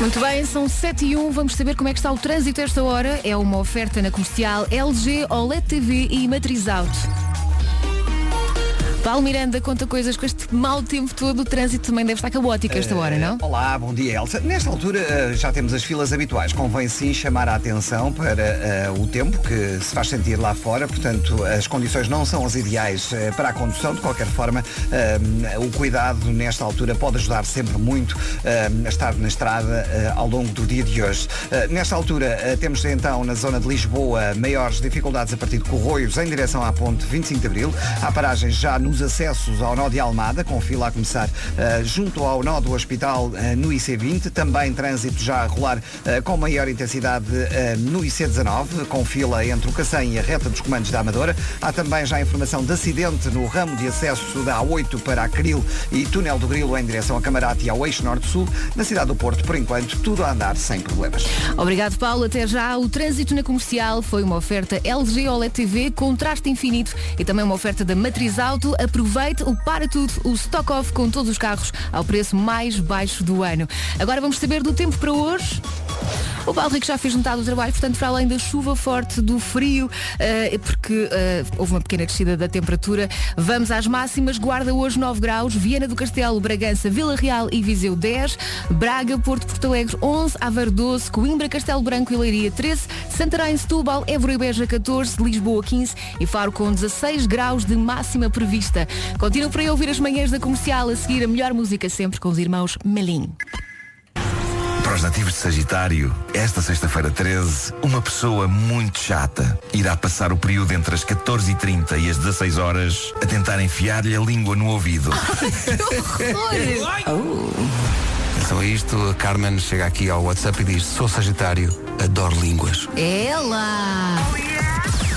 Muito bem, são 7 e 1. Vamos saber como é que está o trânsito esta hora. É uma oferta na comercial LG, OLED TV e Matriz Auto. Paulo Miranda conta coisas com este mau tempo todo, o trânsito também deve estar caótico esta hora, não? Uh, olá, bom dia Elsa. Nesta altura uh, já temos as filas habituais. Convém sim chamar a atenção para uh, o tempo que se faz sentir lá fora. Portanto, as condições não são as ideais para a condução. De qualquer forma, o cuidado nesta altura pode ajudar sempre muito a estar na estrada ao longo do dia de hoje. nesta altura temos então na zona de Lisboa maiores dificuldades a partir de Corroios em direção à ponte 25 de Abril. Há paragens já no nos acessos ao nó de Almada, com fila a começar uh, junto ao nó do hospital uh, no IC20. Também trânsito já a rolar uh, com maior intensidade no IC19, com fila entre o Cacém e a reta dos comandos da Amadora. Há também já informação de acidente no ramo de acesso da A8 para a Cril e túnel do Grilo em direção a Camarate e ao eixo norte-sul. Na cidade do Porto, por enquanto, tudo a andar sem problemas. Obrigado, Paulo. Até já. O trânsito na comercial foi uma oferta LG OLED TV, contraste infinito e também uma oferta da Matriz Auto Aproveite o Para Tudo, o Stock Off com todos os carros ao preço mais baixo do ano. Agora vamos saber do tempo para hoje. O Paulo Rico já fez metade do trabalho, portanto, para além da chuva forte, do frio, uh, porque uh, houve uma pequena descida da temperatura, vamos às máximas. Guarda hoje 9 graus, Viena do Castelo, Bragança, Vila Real e Viseu 10, Braga, Porto, Porto Alegre 11, Aveiro 12, Coimbra, Castelo Branco e Leiria 13, Santarém, Setúbal, Évora e Beja 14, Lisboa 15 e Faro com 16 graus de máxima prevista. Continua para ouvir as manhãs da comercial a seguir a melhor música sempre com os irmãos Melim. Os nativos de Sagitário, esta sexta-feira 13, uma pessoa muito chata irá passar o período entre as 14h30 e as 16 horas a tentar enfiar-lhe a língua no ouvido. oh. Então é isto, a Carmen chega aqui ao WhatsApp e diz, sou Sagitário, adoro línguas. Ela! Oh, yeah.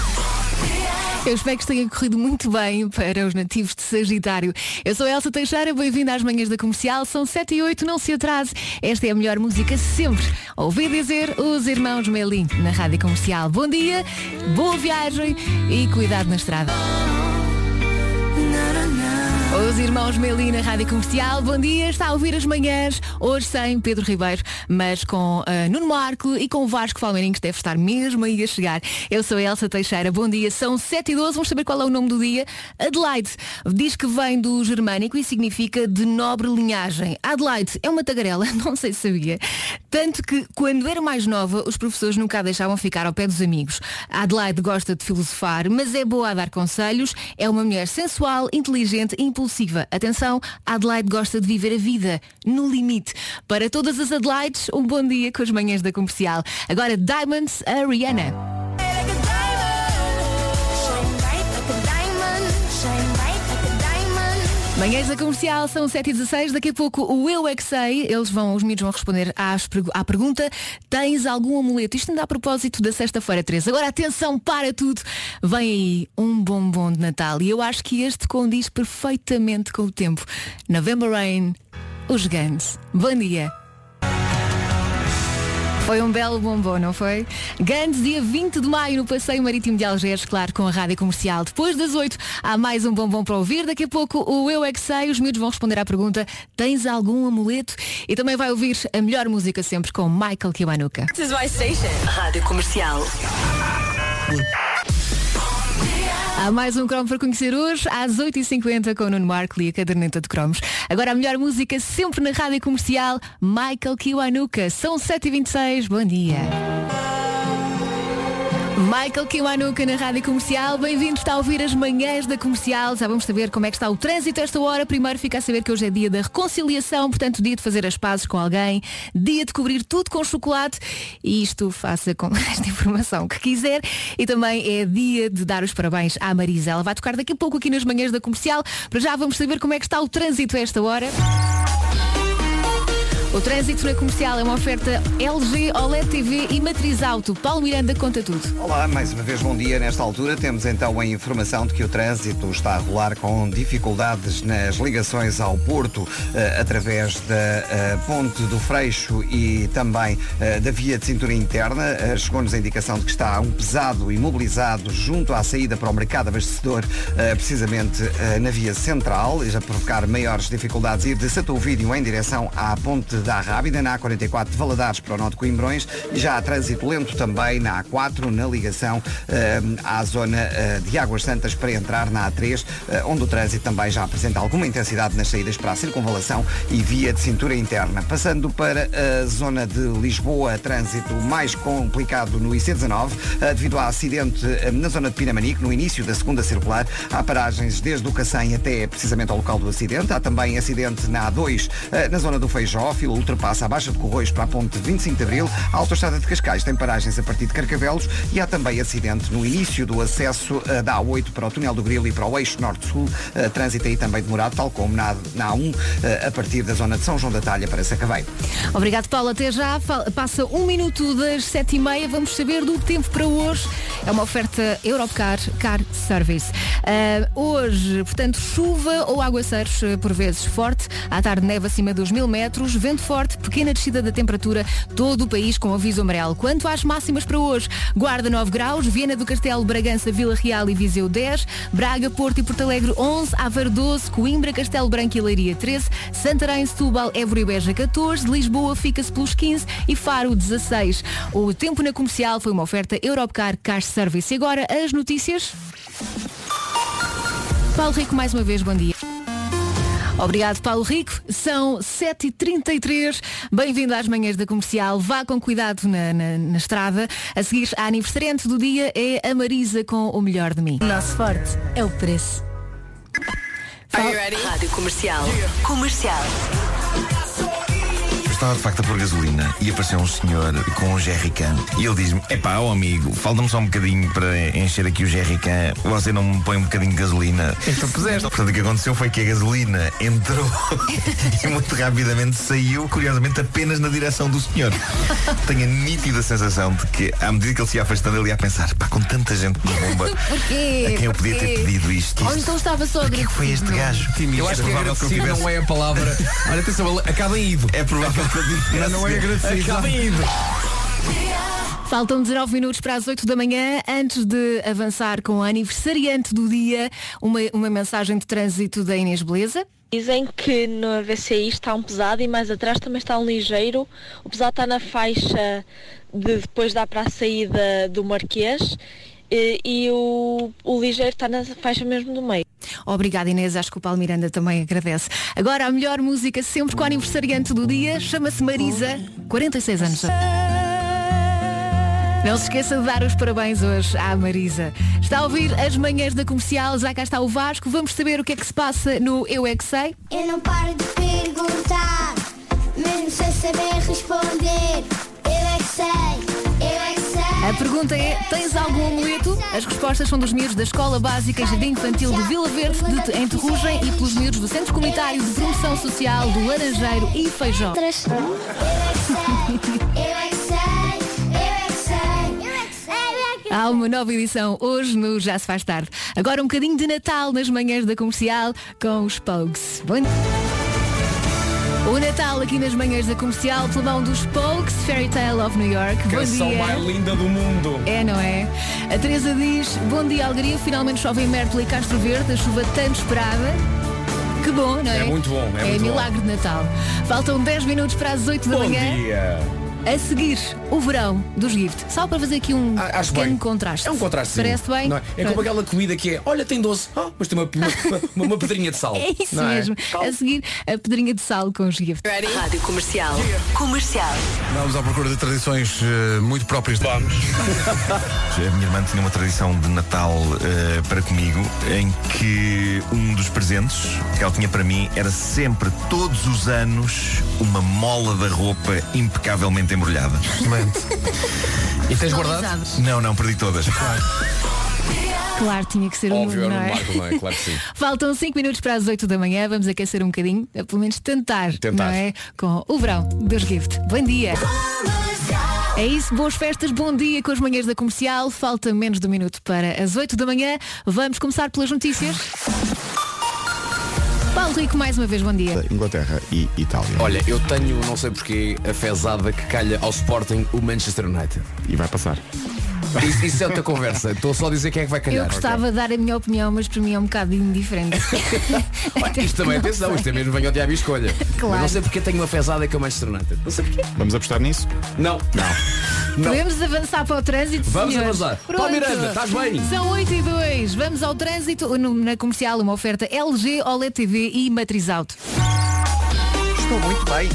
Eu espero que tenha corrido muito bem para os nativos de Sagitário. Eu sou Elsa Teixeira, bem-vinda às manhãs da comercial. São 7 e 8, não se atrase. Esta é a melhor música sempre. Ouvi dizer os irmãos Melim na rádio comercial. Bom dia, boa viagem e cuidado na estrada. Os irmãos Melina, Rádio Comercial, bom dia, está a ouvir as manhãs, hoje sem Pedro Ribeiro, mas com uh, Nuno Marco e com o Vasco Palmeirinho, que deve estar mesmo aí a chegar. Eu sou a Elsa Teixeira, bom dia, são 7 e 12, vamos saber qual é o nome do dia. Adelaide diz que vem do germânico e significa de nobre linhagem. Adelaide é uma tagarela, não sei se sabia. Tanto que, quando era mais nova, os professores nunca a deixavam ficar ao pé dos amigos. Adelaide gosta de filosofar, mas é boa a dar conselhos, é uma mulher sensual, inteligente, impulsiva Atenção, Adelaide gosta de viver a vida no limite. Para todas as Adelaides, um bom dia com as manhãs da comercial. Agora Diamonds, a Rihanna. Manhãs da comercial são 7h16, daqui a pouco o Eu é que sei, eles vão, os miúdos vão responder às, à pergunta, tens algum amuleto? Isto ainda a propósito da sexta-feira 13. Agora atenção para tudo, vem aí um bombom de Natal e eu acho que este condiz perfeitamente com o tempo. November Rain, os Guns. Bom dia. Foi um belo bombom, não foi? Grandes, dia 20 de maio, no Passeio Marítimo de Algés, claro, com a Rádio Comercial. Depois das 8, há mais um bombom para ouvir. Daqui a pouco o Eu É Que Sei, os miúdos vão responder à pergunta, tens algum amuleto? E também vai ouvir a melhor música sempre com Michael Kiwanuka. This is my station. Rádio Comercial. Há mais um cromo para conhecer hoje, às 8h50 com o Nuno Marco e a caderneta de cromos. Agora a melhor música sempre na rádio comercial, Michael Kiwanuka. São 7h26, bom dia. Michael Kiwanuka na Rádio Comercial. Bem-vindo, a ouvir as manhãs da Comercial. Já vamos saber como é que está o trânsito esta hora. Primeiro fica a saber que hoje é dia da reconciliação, portanto dia de fazer as pazes com alguém, dia de cobrir tudo com chocolate e isto faça com esta informação que quiser. E também é dia de dar os parabéns à Marisa. Ela vai tocar daqui a pouco aqui nas manhãs da Comercial. Para já vamos saber como é que está o trânsito esta hora. O trânsito na comercial é uma oferta LG, OLED TV e Matriz Auto. Paulo Miranda conta tudo. Olá, mais uma vez bom dia. Nesta altura temos então a informação de que o trânsito está a rolar com dificuldades nas ligações ao Porto eh, através da eh, Ponte do Freixo e também eh, da via de cintura interna. Chegou-nos a indicação de que está um pesado imobilizado junto à saída para o mercado abastecedor, precisamente na via central, e já provocar maiores dificuldades ir de Satovídeo em direção à Ponte da Rábida, na A44 de Valadares para o Norte de Coimbrões já há trânsito lento também na A4, na ligação eh, à zona eh, de Águas Santas para entrar na A3, eh, onde o trânsito também já apresenta alguma intensidade nas saídas para a circunvalação e via de cintura interna. Passando para a zona de Lisboa, trânsito mais complicado no IC19, eh, devido a acidente na zona de Pinamanique, no início da segunda circular. Há paragens desde o Cacém até precisamente ao local do acidente. Há também acidente na A2, eh, na zona do Feijó, ultrapassa a Baixa de Corroios para a ponte 25 de Abril. A autoestrada de Cascais tem paragens a partir de Carcavelos e há também acidente no início do acesso eh, da A8 para o túnel do Grilo e para o eixo norte-sul. Eh, Trânsito aí também demorado, tal como na, na A1 eh, a partir da zona de São João da Talha para Sacavém. Obrigado, Paulo. Até já. Passa um minuto das sete e meia. Vamos saber do tempo para hoje. É uma oferta Europcar Car Service. Ah, hoje, portanto, chuva ou aguaceiros, por vezes forte. À tarde, neve acima dos mil metros. Vento forte, pequena descida da temperatura. Todo o país com aviso amarelo. Quanto às máximas para hoje, Guarda 9 graus, Viana do Castelo, Bragança, Vila Real e Viseu 10, Braga, Porto e Porto Alegre 11, Aveiro 12, Coimbra, Castelo Branco e Leiria 13, Santarém, Setúbal, Évora e Beja 14, Lisboa fica-se pelos 15 e Faro 16. O tempo na comercial foi uma oferta Europcar Car Service. E agora as notícias. Paulo Rico, mais uma vez, bom dia. Obrigado, Paulo Rico. São 7h33. Bem-vindo às manhãs da comercial. Vá com cuidado na, na- na estrada. A seguir, a aniversariante do dia é a Marisa com o melhor de mim. Nosso forte é o preço. Fal- Rádio Comercial. Comercial. Eu Estava de facto a pôr gasolina e apareceu um senhor com um jerrycan e ele diz-me, epá, ó amigo, falta-me só um bocadinho para encher aqui o jerrycan, você não me põe um bocadinho de gasolina? Então puseste. Portanto, o que aconteceu foi que a gasolina entrou e muito rapidamente saiu, curiosamente, apenas na direção do senhor. Tenho a nítida sensação de que, à medida que ele se ia afastando, ele ia a pensar, pá, com tanta gente na bomba, Porquê? a quem eu podia ter Porquê? pedido isto? Ou então estava só que é que foi este gajo? Eu acho que é provável que eu tivesse- não é a palavra. Olha, atenção, acaba em ido. É provável Mas não é agradecido. Acaba. Faltam 19 minutos para as 8 da manhã. Antes de avançar com a aniversariante do dia, uma, uma mensagem de trânsito da Inês Beleza. Dizem que no VCI está um pesado e mais atrás também está um ligeiro. O pesado está na faixa de depois dá para a saída do Marquês e, e o, o ligeiro está na faixa mesmo do meio. Obrigada Inês, acho que o Paulo Miranda também agradece. Agora a melhor música sempre com a aniversariante do dia, chama-se Marisa, 46 anos. Não se esqueça de dar os parabéns hoje à Marisa. Está a ouvir as manhãs da comercial, já cá está o Vasco. Vamos saber o que é que se passa no Eu é que Sei. Eu não paro de perguntar, mesmo sem saber responder. Eu é que sei, A pergunta é, tens algum amuleto? As respostas são dos miúdos da Escola Básica e Jardim Infantil de Vila Verde, de em Terrugem e pelos miúdos do Centro Comunitário de Promoção Social do Laranjeiro e Feijó. É é. Há uma nova edição hoje no Já se faz tarde. Agora um bocadinho de Natal nas manhãs da comercial com os Pogues. Bom o Natal aqui nas manhãs da comercial, pela mão dos Pogues, Fairy Tale of New York. Bom Canção mais linda do mundo. É, não é? A Teresa diz, bom dia Algaria, finalmente chove em Mértola e Castro Verde, a chuva tanto esperada. Que bom, não é? É muito bom, é É muito bom. milagre de Natal. Faltam 10 minutos para as 8 da Bom manhã. dia. A seguir, o verão dos Gift. Só para fazer aqui um Ah, Acho pequeno bem. contraste. É um contraste. Parece bem? Não é? É como aquela comida que é, olha, tem doce, ah, mas tem uma, uma, uma, uma pedrinha de sal. É isso Não mesmo. A seguir, a pedrinha de sal com os Gift. Rádio Comercial. Comercial. Vamos à procura de tradições eh, muito próprias. Vamos. A minha irmã tinha uma tradição de Natal eh, para comigo em que um dos presentes que ela tinha para mim era sempre, todos os anos, uma mola da roupa impecavelmente embrulhada. E tens guardado? Não, não, perdi todas. Claro, tinha que ser um Óbvio, é não no é? Marco, não é? Claro que sim. Faltam 5 minutos para as 8 da manhã. Vamos aquecer um bocadinho, a pelo menos tentar, Tentar. não é? Com o verão dos Gift. Bom dia. É isso, boas festas, bom dia com as manhãs da comercial. Falta menos de um minuto para as 8 da manhã. Vamos começar pelas notícias. Paulo Rico, mais uma vez, bom dia. Inglaterra e Itália. Olha, eu tenho, não sei porquê, a fezada que calha ao Sporting o Manchester United. E vai passar. Isso, isso é outra conversa. Estou só a dizer quem é que vai calhar. Eu gostava de dar a minha opinião, mas para mim é um bocado indiferente. Olha, Isto também, atenção, isto é mesmo venho ao diabo e escolha. Claro. Mas não sei porque tenho uma fezada que é o Manchester United. Não sei porquê. Vamos apostar nisso? Não. Não. Não. Podemos avançar para o trânsito, Vamos senhores? avançar. Pronto. Paulo Miranda, estás bem? São 8 e 2. Vamos ao trânsito no- na comercial, uma oferta LG, OLED TV e matriz auto. Estou muito bem.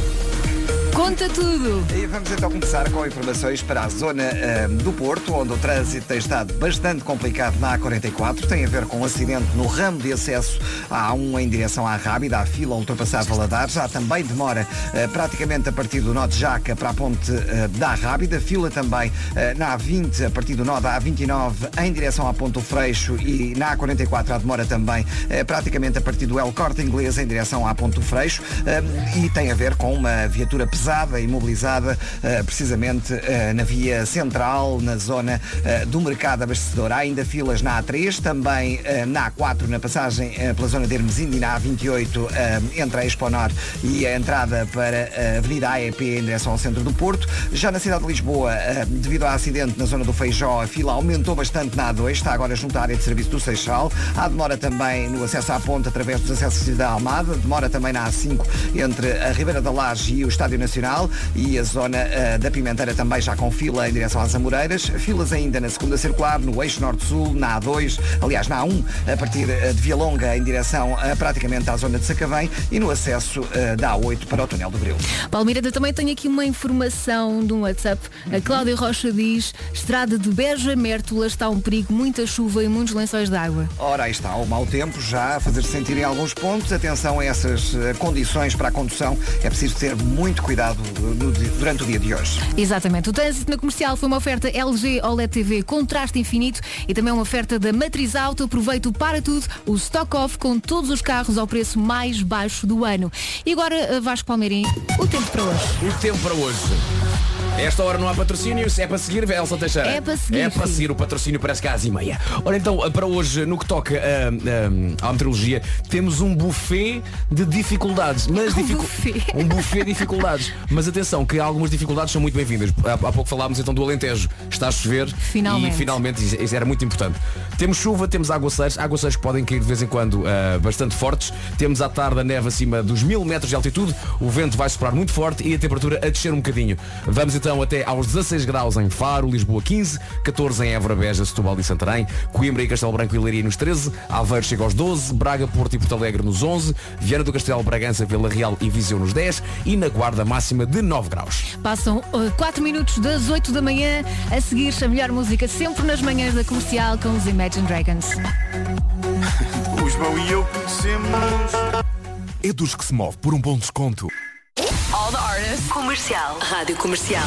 Conta tudo. E vamos então começar com informações para a zona ahm, do Porto, onde o trânsito tem estado bastante complicado na A44. Tem a ver com um acidente no ramo de acesso à A1 em direção à Rábida, à fila ultrapassar Valadares. Há também demora ah, praticamente a partir do nó de Jaca para a ponte ah, da Rábida. Fila também ah, na A20, a partir do nó da A29 em direção à ponte do Freixo e na A44 há demora também praticamente a partir do El Corte Inglês em direção à ponte do Freixo. Ah, e tem a ver com uma viatura pesada imobilizada eh, precisamente eh, na via central, na zona eh, do mercado abastecedor. Há ainda filas na A3, também na A4, na passagem pela zona de Hermesinde e na A28 eh, entre a Exponor e a entrada para a Avenida AEP em direção ao centro do Porto. Já na cidade de Lisboa, devido ao acidente na zona do Feijó, a fila aumentou bastante na A2, está agora junto à área de serviço do Seixal. Há demora também no acesso à ponte através dos acessos da Almada, demora também na A5 entre a Ribeira da Laje e o Estádio Nacional e a zona eh, da Pimenteira também já com fila em direção às Amoreiras. Filas ainda na segunda circular, no eixo norte-sul, na A2, aliás na A1, a partir eh, de Via Longa em direção eh, praticamente à zona de Sacavém e no acesso eh, da A8 para o túnel do Grilo. Palmeirada também tem aqui uma informação de um WhatsApp. A Cláudia Rocha diz, estrada de Beja Mértola está um perigo, muita chuva e muitos lençóis de água. Ora, aí está o mau tempo já a fazer-se sentir em alguns pontos. Atenção a essas condições para a condução. É preciso ter muito cuidado no di- durante o dia de hoje. Exatamente. O trânsito na comercial foi uma oferta LG OLED TV contraste infinito e também uma oferta da Matriz Auto. Aproveita o para tudo, o stock off com todos os carros ao preço mais baixo do ano. E agora, eh, Vasco Palmeirim, o tempo para hoje. O tempo para hoje. Esta hora não há patrocínio, se é para seguir, Elsa Teixeira. É para seguir, É para seguir, o patrocínio parece que às e meia. Ora então, para hoje, no que toca ah, ah, à meteorologia, temos um buffet de dificuldades. Mas Um dificu- buffet. um buffet de dificuldades. Mas atenção, que algumas dificuldades são muito bem-vindas. Há, há pouco falámos então do Alentejo. Está a chover. Finalmente. E finalmente, isso, isso era muito importante. Temos chuva, temos aguaceiros. Aguaceiros que podem cair de vez em quando ah, bastante fortes. Temos à tarde a neve acima dos mil metros de altitude. O vento vai soprar muito forte e a temperatura a descer um bocadinho. Vamos então até aos 16 graus em Faro, Lisboa 15, 14 em Évora, Beja, Setúbal e Santarém, Coimbra e Castelo Branco e Leiria nos 13, Aveiro chega aos 12, Braga, Porto e Porto Alegre nos 11, Viana do Castelo, Bragança, Vila Real e Viseu nos 10 e na Guarda máxima de 9 graus. Passam 4 minutos das 8 da manhã. A seguir, a melhor música sempre nas manhãs da comercial com os Imagine Dragons. O João e eu conhecemos. É dos que se move por um bom desconto. All the artists. Comercial. Rádio Comercial.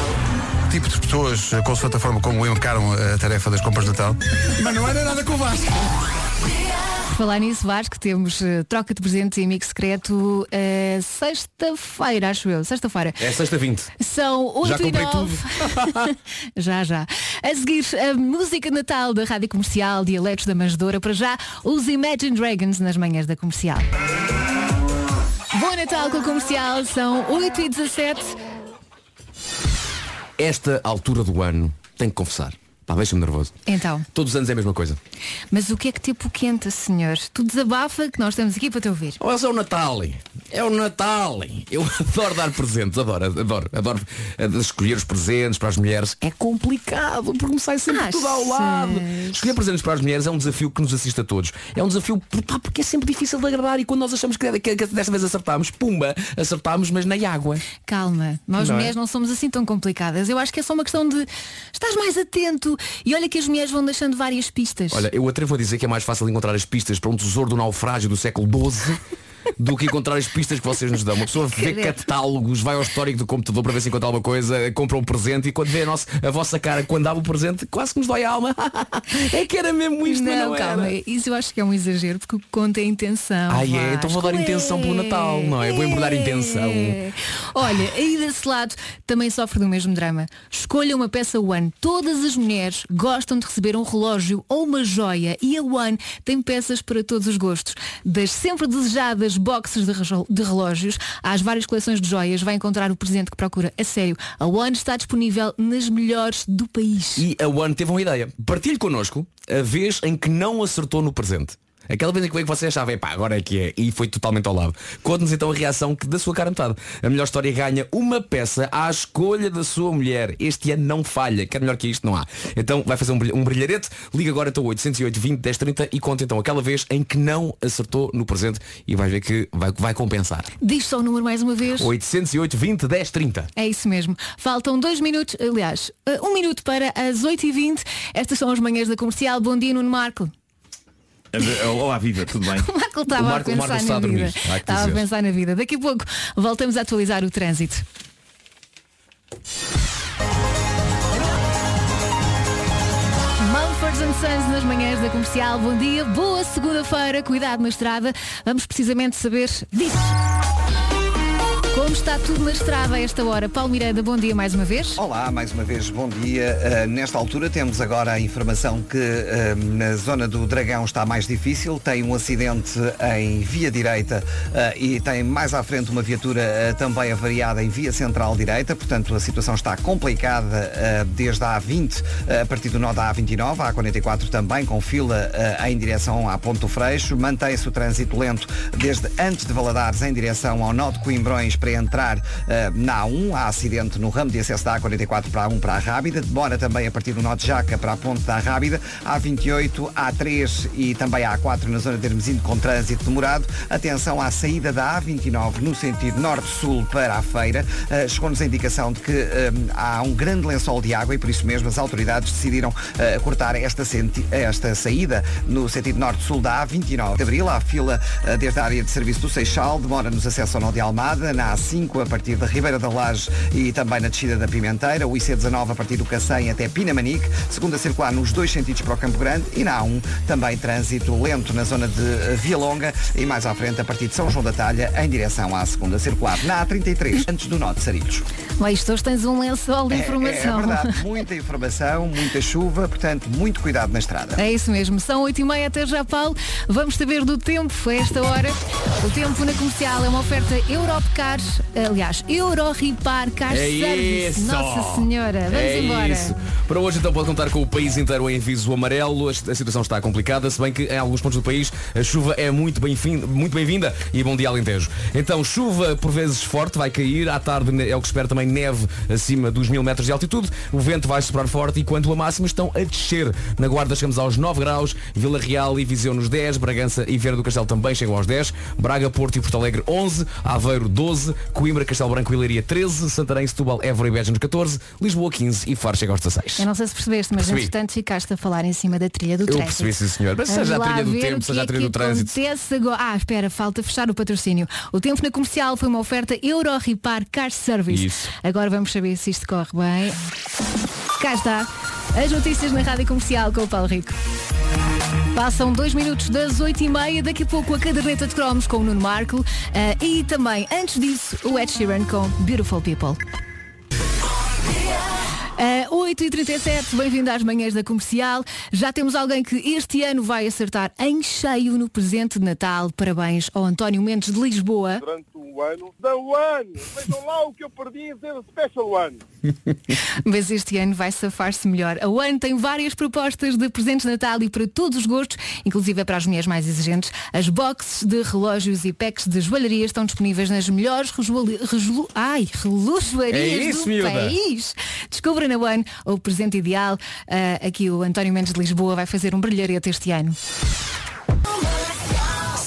Tipo de pessoas, eh, consoante a forma como encaram a tarefa das compras de Natal. Mas não era nada com o Vasco. Falar nisso, Vasco, temos eh, troca de presentes e amigo secreto eh, sexta-feira, acho eu. Sexta-feira. É sexta 20. São 8 Já e comprei 9. já, já. A seguir, a música de Natal da Rádio Comercial, Dialetos da Manjedora. Para já, os Imagine Dragons nas manhãs da comercial. Bom Natal com a comercial, são 8 e 17 Esta altura do ano, tenho que confessar. Pá, deixa-me nervoso. Então, Todos os anos é a mesma coisa. mas o que é que te apoquenta, senhor? Tu desabafa que nós estamos aqui para te ouvir. Olha só o Natal. É o Natal. Eu adoro dar presentes, adoro, adoro, adoro eh, escolher os presentes para as mulheres. É complicado, porque me sai sempre tudo ao lado. Escolher presentes para as mulheres é um desafio que nos assiste a todos. É um desafio pá, porque é sempre difícil de agradar e quando nós achamos que, que, que desta vez acertámos, pumba, acertámos, mas na água. Calma, nós Não é? mulheres não somos assim tão complicadas. Eu acho que é só uma questão de estás mais atento e olha que as mulheres vão deixando várias pistas. Olha, eu atrevo a dizer que é mais fácil encontrar as pistas para um tesouro do naufrágio do século XII do que encontrar as pistas que vocês nos dão. Uma pessoa vê catálogos, vai ao histórico do computador para ver se encontra alguma coisa, compra um presente e quando vê a, nossa, a vossa cara quando dava o presente, quase que nos dói a alma. é que era mesmo isto, não, não calma, era. isso eu acho que é um exagero porque o que conta é a intenção. Ah, é? Então vou dar intenção pelo Natal, não é? Vou embrulhar intenção. É. Olha, aí desse lado também sofre do mesmo drama. Escolha uma peça One. Todas as mulheres gostam de receber um relógio ou uma joia e a One tem peças para todos os gostos. Das sempre desejadas das boxes de relógios às várias coleções de joias, vai encontrar o presente que procura. A sério, a One está disponível nas melhores do país. E a One teve uma ideia. Partilhe connosco a vez em que não acertou no presente. Aquela vez em que você achava, pá, agora é que é, e foi totalmente ao lado. Conte-nos então a reação que da sua cara metade. A melhor história ganha uma peça à escolha da sua mulher. Este ano não falha, quer melhor que isto não há. Então vai fazer um, brilh- brilharete, liga agora então 808 20 10 30 e conta então aquela vez em que não acertou no presente e vai ver que vai, vai compensar. Diz só o número mais uma vez. 808 20 10 30. É isso mesmo. Faltam dois minutos, aliás, eh, um minuto para as 8h20. Estas são as manhãs da comercial. Bom dia, Nuno Marco. Olá, viva, tudo bem? O Marco estava O a Marco- pensar na vida. Estava a pensar na vida. Daqui a pouco voltamos a atualizar o trânsito. Mumford Sons nas manhãs da comercial. Bom dia, boa segunda-feira, cuidado na estrada. Vamos precisamente saber disso. Como está tudo na estrada a esta hora? Paulo Miranda, bom dia mais uma vez. Olá, mais uma vez, bom dia. Uh, nesta altura temos agora a informação que uh, na zona do Dragão está mais difícil. Tem um acidente em via direita uh, e tem mais à frente uma viatura também avariada em via central direita. Portanto, a situação está complicada desde a A20 uh, a partir do nó da A29, a A44 também com fila em direção à Ponto Freixo. Mantém-se o trânsito lento desde antes de Valadares em direção ao nó de Coimbrões para entrar eh, na A1. Há acidente no ramo de acesso da A44 para a A1 para a Rábida. Demora também a partir do nó de Jaca para a ponte da Rábida. A28, A3 e também a A4 na zona de Hermesinde com trânsito demorado. Atenção à saída da A29 no sentido norte-sul para a feira. Eh, Chegou-nos a indicação de que eh, há um grande lençol de água e por isso mesmo as autoridades decidiram eh, cortar esta, esta saída no sentido norte-sul da A29 de Abril. Há fila desde a área de serviço do Seixal, demora nos acesso ao nó de Almada, na A5 a partir da Ribeira da Laje e também na descida da Pimenteira, o IC19 a partir do Cacém até Pinamanique, segunda circular nos dois sentidos para o Campo Grande e na A1 também trânsito lento na zona de Via Longa e mais à frente a partir de São João da Talha em direção à segunda circular. Na A33, antes do Sarilhos. Bem, isto hoje tens um lençol de É- informação. É, verdade, muita informação, muita chuva, portanto, muito cuidado na estrada. É isso mesmo, são 8 e meia até já, Paulo. Vamos saber do tempo a esta hora. O tempo na comercial é uma oferta Aliás, Euroripar Car É Service. isso! Nossa Senhora, vamos é embora. Isso. Para hoje então pode contar com o país inteiro em aviso amarelo. A situação está complicada, se bem que em alguns pontos do país a chuva é muito bem-vinda muito bem e bom dia Alentejo. Então chuva por vezes forte vai cair, à tarde é o que espera também neve acima dos mil metros de altitude. O vento vai soprar forte e quanto a máximas estão a descer. Na Guarda chegamos aos 9 graus, Vila Real e Viseu nos 10, Bragança e Vieira do Castelo também chegam aos 10, Braga, Porto e Porto Alegre 11, Aveiro 12, Coimbra, Castelo Branco e Leiria 13, Santarém, Setúbal, Évora e Beja nos 14, Lisboa 15 e Faro chega aos 16. Eu não sei se percebeste, mas Percebi. entretanto ficaste a falar em cima da trilha do Eu trânsito. percebi, sim, senhor. Mas Vamos seja a trilha do tempo, seja a é trilha do trânsito. agora. Ah, espera, falta fechar o patrocínio. O tempo na comercial foi uma oferta Euroripar Car Service. Isso. Agora vamos saber se isto corre bem. Cá está. As notícias na Rádio Comercial com o Paulo Rico. Passam dois minutos das oito e meia, daqui a pouco a caderneta de cromos com o Nuno Marco ah, e também, antes disso, o Ed Sheeran com Beautiful People. Uh, 8h37, bem-vindo às manhãs da comercial. Já temos alguém que este ano vai acertar em cheio no presente de Natal. Parabéns ao António Mendes de Lisboa. durante o ano da One. Vejam lá o que eu perdi em ser Special One. Mas este ano vai safar-se melhor. A One tem várias propostas de presentes de Natal e para todos os gostos, inclusive para as mulheres mais exigentes. As boxes de relógios e packs de joalharia estão disponíveis nas melhores rejoali- ai, relojoarias É isso, do miúda. país. Descubra na One o presente ideal. Ah, aqui o António Mendes de Lisboa vai fazer um brilharete este ano.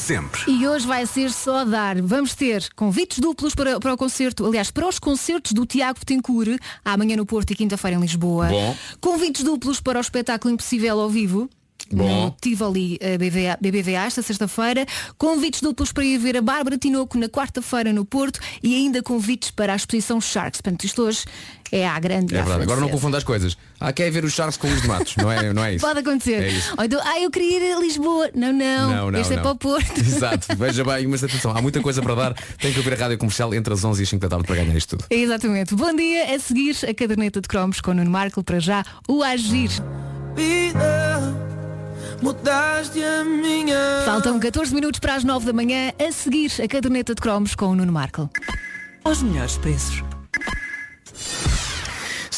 Sempre. E hoje vai ser só dar. Vamos ter convites duplos para, para o concerto, aliás, para os concertos do Tiago Betancourt, amanhã no Porto e quinta-feira em Lisboa. Bom. Convites duplos para o espetáculo Impossível ao vivo. Bom. No Tivoli eh, BVA, BBVA esta sexta-feira, convites duplos para ir ver a Bárbara Tinoco na quarta-feira no Porto e ainda convites para a exposição Sharks. Portanto, isto hoje é à grande. É verdade, agora não confunda as coisas. Ah, quer ver os Sharks com os de Matos, não é, não é isso? Pode acontecer. É isso. Ou então, ah, eu queria ir a Lisboa. Não, não, Não, não, este é não. para o Porto. Exato, veja bem, mas atenção, há muita coisa para dar. Tem que ouvir a rádio comercial entre as 11 e as 5 da tarde para ganhar isto tudo. Exatamente. Bom dia. A seguir, a caderneta de cromos com o Nuno Marco. Para já, o Agir. Mudaste a minha. Faltam 14 minutos para as 9 da manhã. A seguir, a caderneta de cromos com o Nuno Marco. Aos melhores preços.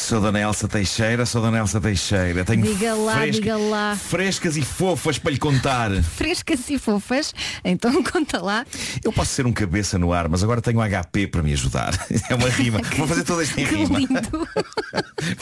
Sou Dona Elsa Teixeira, sou Dona Elsa Teixeira. Tenho Diga lá, fresca- diga lá. frescas e fofas para lhe contar. Frescas e fofas. Então conta lá. Eu posso ser um cabeça no ar, mas agora tenho HP para me ajudar. É uma rima. Vou fazer toda esta rima. lindo.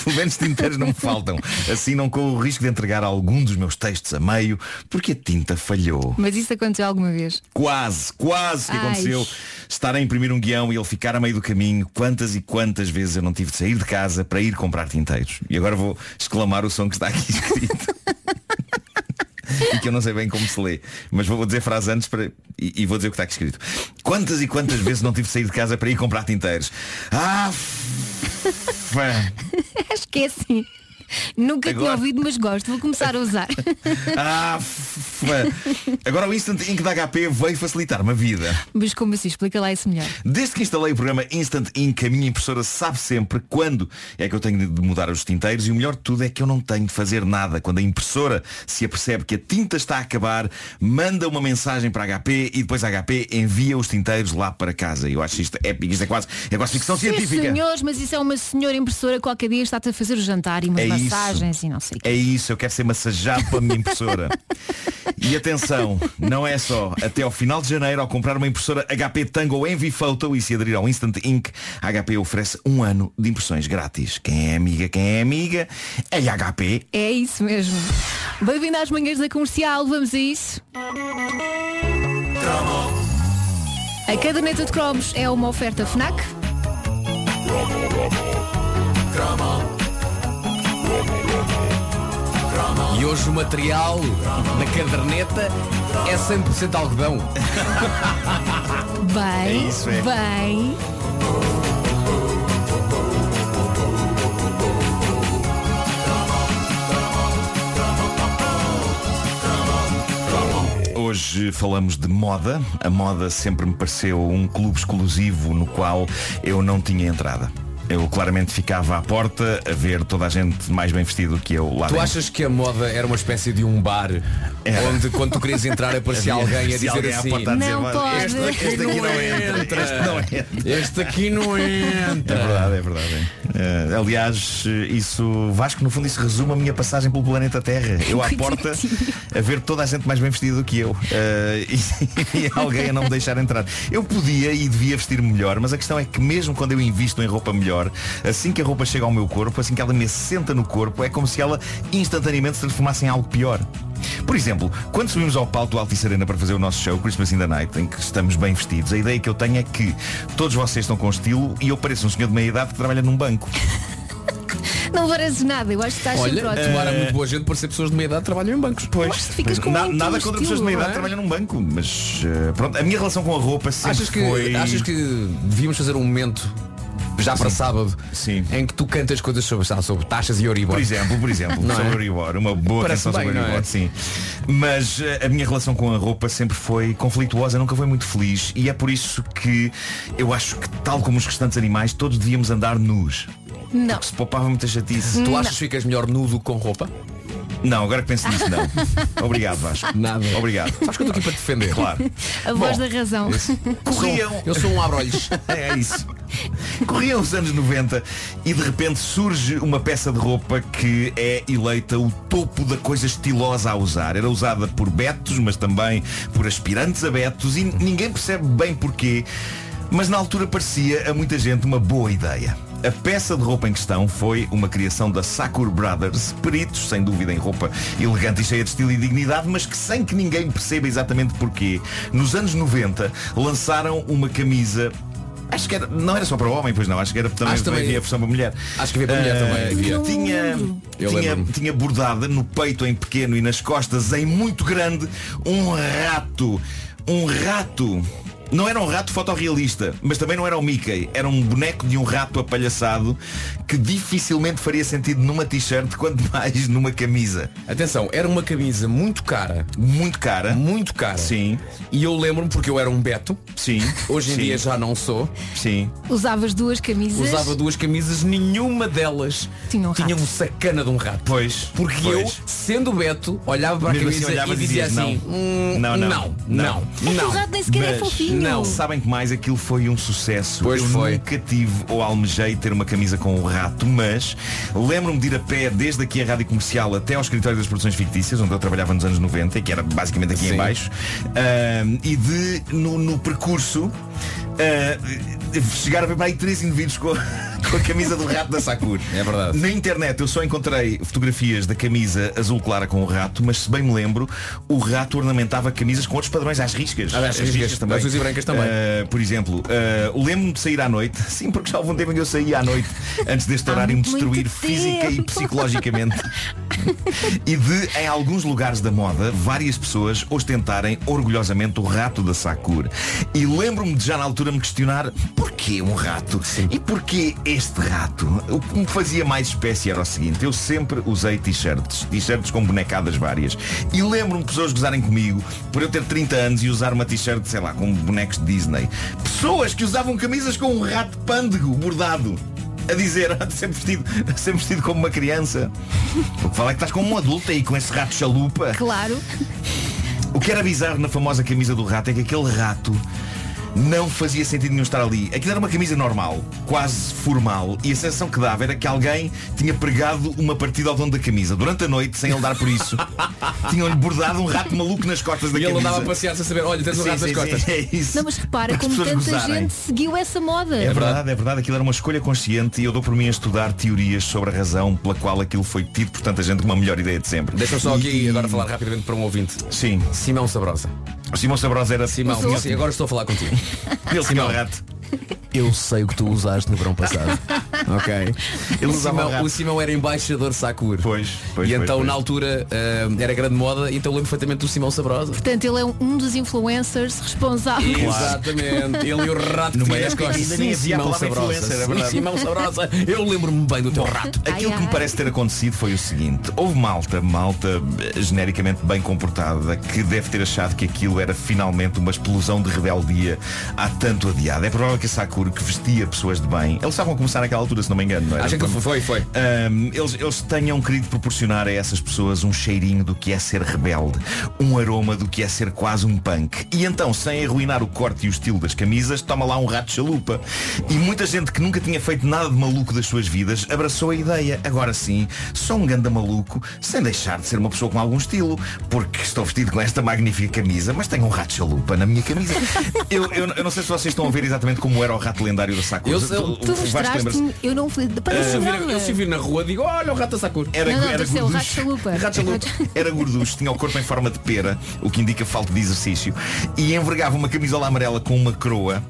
Pelo menos tinteiros não me faltam. Assim não corro o risco de entregar algum dos meus textos a meio, porque a tinta falhou. Mas isso aconteceu alguma vez? Quase, quase que Ai. aconteceu estar a imprimir um guião e ele ficar a meio do caminho. Quantas e quantas vezes eu não tive de sair de casa para ir comprar tinteiros. E agora vou exclamar o som que está aqui escrito. e que eu não sei bem como se lê. Mas vou dizer frase antes para... e, e vou dizer o que está aqui escrito. Quantas e quantas vezes não tive de sair de casa para ir comprar tinteiros? Ah! que é assim. Nunca tinha Agora- ouvido, mas gosto. Vou começar a usar. Ah, fã. Agora o Instant Ink da HP veio facilitar-me a vida. mas como assim? Explica lá isso melhor. Desde que instalei o programa Instant Ink, a minha impressora sabe sempre quando é que eu tenho de mudar os tinteiros e o melhor de tudo é que eu não tenho de fazer nada. Quando a impressora se apercebe que a tinta está a acabar, manda uma mensagem para a HP e depois a HP envia os tinteiros lá para casa. Eu acho isto épico, isto é quase, é quase ficção Sim, científica. senhores, mas isso é uma senhora impressora qualquer dia está-te a fazer o jantar e umas É isso. massagens e não sei. É isso, eu quero ser massageado pela minha impressora. E atenção, não é só. Até ao final de janeiro, ao comprar uma impressora HP Tango Envy Photo e se aderir ao Instant Ink, a HP oferece um ano de impressões grátis. Quem é amiga, quem é amiga, é a HP. É isso mesmo. Bem-vindo às manhãs da comercial, vamos a isso. A caderneta de cromos é uma oferta FNAC. E hoje o material da caderneta é 100% algodão. Bem, É isso, é. bem. Hoje falamos de moda. A moda sempre me pareceu um clube exclusivo no qual eu não tinha entrada. Eu claramente ficava à porta a ver toda a gente mais bem vestido que eu lá Tu dentro. achas que a moda era uma espécie de um bar Era. onde quando tu querias entrar aparecia alguém a havia dizer alguém à assim porta a dizer, Não "Olha, pode." Este, este aqui não entra. Este não entra. Este aqui não entra. É verdade, é verdade. Eh, aliás, eh, isso, Vasco, no fundo isso resume a minha passagem pelo planeta Terra. Eu à porta a ver toda a gente mais bem vestida do que eu. Eh, e, e alguém a não me deixar entrar. Eu podia e devia vestir-me melhor, mas a questão é que mesmo quando eu invisto em roupa melhor, assim que a roupa chega ao meu corpo, assim que ela me assenta no corpo, é como se ela instantaneamente se transformasse em algo pior. Por exemplo, quando subimos ao palco do Altice Arena para fazer o nosso show Christmas in the Night, em que estamos bem vestidos, a ideia que eu tenho é que todos vocês estão com estilo e eu pareço um senhor de meia idade que trabalha num banco. Não pareces nada, eu acho que estás sempre Olha, ótimo. tomara muito boa gente por ser pessoas de meia idade que trabalham em bancos. Pois, ficas com na- muito nada contra pessoas de meia idade estilo, trabalham num banco, mas eh, pronto, a minha relação com a roupa sempre Achas que, foi. achas que devíamos fazer um momento já para Sim. sábado Sim. em que tu cantas coisas sobre, lá, sobre taxas e Euribor? Por exemplo, por exemplo, Não é? sobre Euribor, uma boa Parece canção bem, sobre o não é? Sim. Mas eh, a minha relação com a roupa sempre foi conflituosa, nunca foi muito feliz e é por isso que eu acho que, tal como os restantes animais, todos devíamos andar nus. Não. Se poupava muita chatice. Tu achas que ficas melhor nudo com roupa? Não, agora que penso nisso, não. Obrigado, Vasco. Nada. Obrigado. Sabes que eu estou aqui para te defender. Claro. A voz Bom, da razão. Corriam. Eu sou um abrolhos. É isso. Corriam os anos 90 e de repente surge uma peça de roupa que é eleita o topo da coisa estilosa a usar. Era usada por betos, mas também por aspirantes a betos e ninguém percebe bem porquê. Mas na altura parecia a muita gente uma boa ideia. A peça de roupa em questão foi uma criação da Sakur Brothers, peritos, sem dúvida, em roupa elegante e cheia de estilo e dignidade, mas que sem que ninguém perceba exatamente porquê, nos anos 90 lançaram uma camisa Acho que era, não era só para homem, pois não, acho que era também, Acho também- havia a versão para mulher. Acho que havia para mulher Ah, também, havia. Tinha, Eu tinha, lembro-me. tinha bordada no peito em pequeno e nas costas em muito grande um rato. Um rato. Não era um rato fotorrealista, mas também não era o Mickey. Era um boneco de um rato apalhaçado que dificilmente faria sentido numa t-shirt, quanto mais numa camisa. Atenção, era uma camisa muito cara. Muito cara. Muito cara. Sim. E eu lembro-me porque eu era um Beto. Sim. Hoje em Sim. dia já não sou. Sim. Usavas duas camisas. Usava duas camisas, nenhuma delas Tinha um rato. tinha um sacana de um rato. Pois. Porque pois. eu, sendo Beto, olhava para Mesmo a assim camisa olhavas e e dizia dizias, assim, "Hum, não, não, não, não, não, não. o rato nem sequer é Mas não. Sabem que mais aquilo foi um sucesso. Pois eu foi. nunca tive ou almejei ter uma camisa com o rato, mas lembro-me de ir a pé desde aqui a rádio comercial até ao escritório das produções fictícias, onde eu trabalhava nos anos 90, que era basicamente aqui Sim. em baixo, ahm, e de, no, no percurso, ah, chegar a ver para aí três indivíduos com, com a camisa do rato da Sakura. É verdade. Na internet eu só encontrei fotografias da camisa azul clara com o rato, mas se bem me lembro, o rato ornamentava camisas com outros padrões às riscas. Ah, às riscas, azuis e brancas também. Ah, por exemplo, ah, lembro-me de sair à noite, sim, porque já houve um tempo em que eu saía à noite, antes deste horário me muito destruir tempo. física e psicologicamente. e de, em alguns lugares da moda, várias pessoas ostentarem orgulhosamente o rato da Sakura. E lembro-me de já na altura me questionar porquê um rato? E porquê este rato? O que me fazia mais espécie era o seguinte, eu sempre usei t-shirts, t-shirts com bonecadas várias. E lembro-me de pessoas gozarem comigo por eu ter 30 anos e usar uma t-shirt, sei lá, com bonecos de Disney. Pessoas que usavam camisas com um rato pândego bordado. A dizer, sempre vestido, sempre vestido como uma criança. O que fala é que estás como um adulto aí com esse rato chalupa. Claro. O que era bizarro na famosa camisa do rato é que aquele rato não fazia sentido nenhum estar ali. Aquilo era uma camisa normal, quase formal, e a sensação que dava era que alguém tinha pregado uma partida ao dono da camisa. Durante a noite, sem ele dar por isso, tinham-lhe bordado um rato maluco nas costas da E ele camisa. andava a passear sem saber, olha, tens um Sim, rato nas sim, costas. sim, é isso. Não, mas repara as como tanta gozarem. gente seguiu essa moda. É verdade, é verdade. Aquilo era uma escolha consciente e eu dou por mim a estudar teorias sobre a razão pela qual aquilo foi tido por tanta gente como a melhor ideia de sempre. Deixa-me só E- aqui agora falar rapidamente para um ouvinte. Sim. Simão Sabrosa. Simão Sabrosa era Simão, sim, agora estou a falar contigo. Ele tinha o rato. Eu sei o que tu usaste no verão passado. ok. Ele o, Simão, o Simão era embaixador Sakura. Pois, pois, e pois, então pois. na altura ah, era grande moda, então lembro perfeitamente do Simão Sabrosa. Portanto, ele é um- dos influencers responsáveis. Exatamente. Ele e o rato tinha nas época costas. nem Sim, Simão Sabrosa. é Sim. Simão Sabrosa. Eu lembro-me bem do teu rato. Aquilo Ai, que me parece ter acontecido foi o seguinte Houve malta, malta eh, genericamente bem comportada Que deve ter achado que aquilo era finalmente uma explosão de rebeldia Há tanto adiado É provável que a Sakura, que vestia pessoas de bem Eles estavam a começar naquela altura, se não me engano não era? Acho que foi, foi. Ahm, eles, eles tenham querido proporcionar a essas pessoas um cheirinho do que é ser rebelde, um aroma do que é ser quase um punk. E então, sem arruinar o corte e o estilo das camisas, toma lá um rato chalupa. E muita gente que nunca tinha feito nada de maluco das suas vidas abraçou a ideia. Agora sim, sou um ganda maluco, sem deixar de ser uma pessoa com algum estilo, porque estou vestido com esta magnífica camisa, mas tenho um rato chalupa na minha camisa. Eu, eu, eu não sei se vocês estão a ver exatamente como era o rato lendário da Sakura. Eu- eu- Tu mostraste-me, eu não fui. Parece se vir, eu se vir na rua digo, olha o rato da Sakura. Era, Não, não, era rato chalupa. Rato chalupa. Era gorducho, tinha o corpo em forma de pera, o que indica falta de exercício, e envergava uma camisola amarela com uma coroa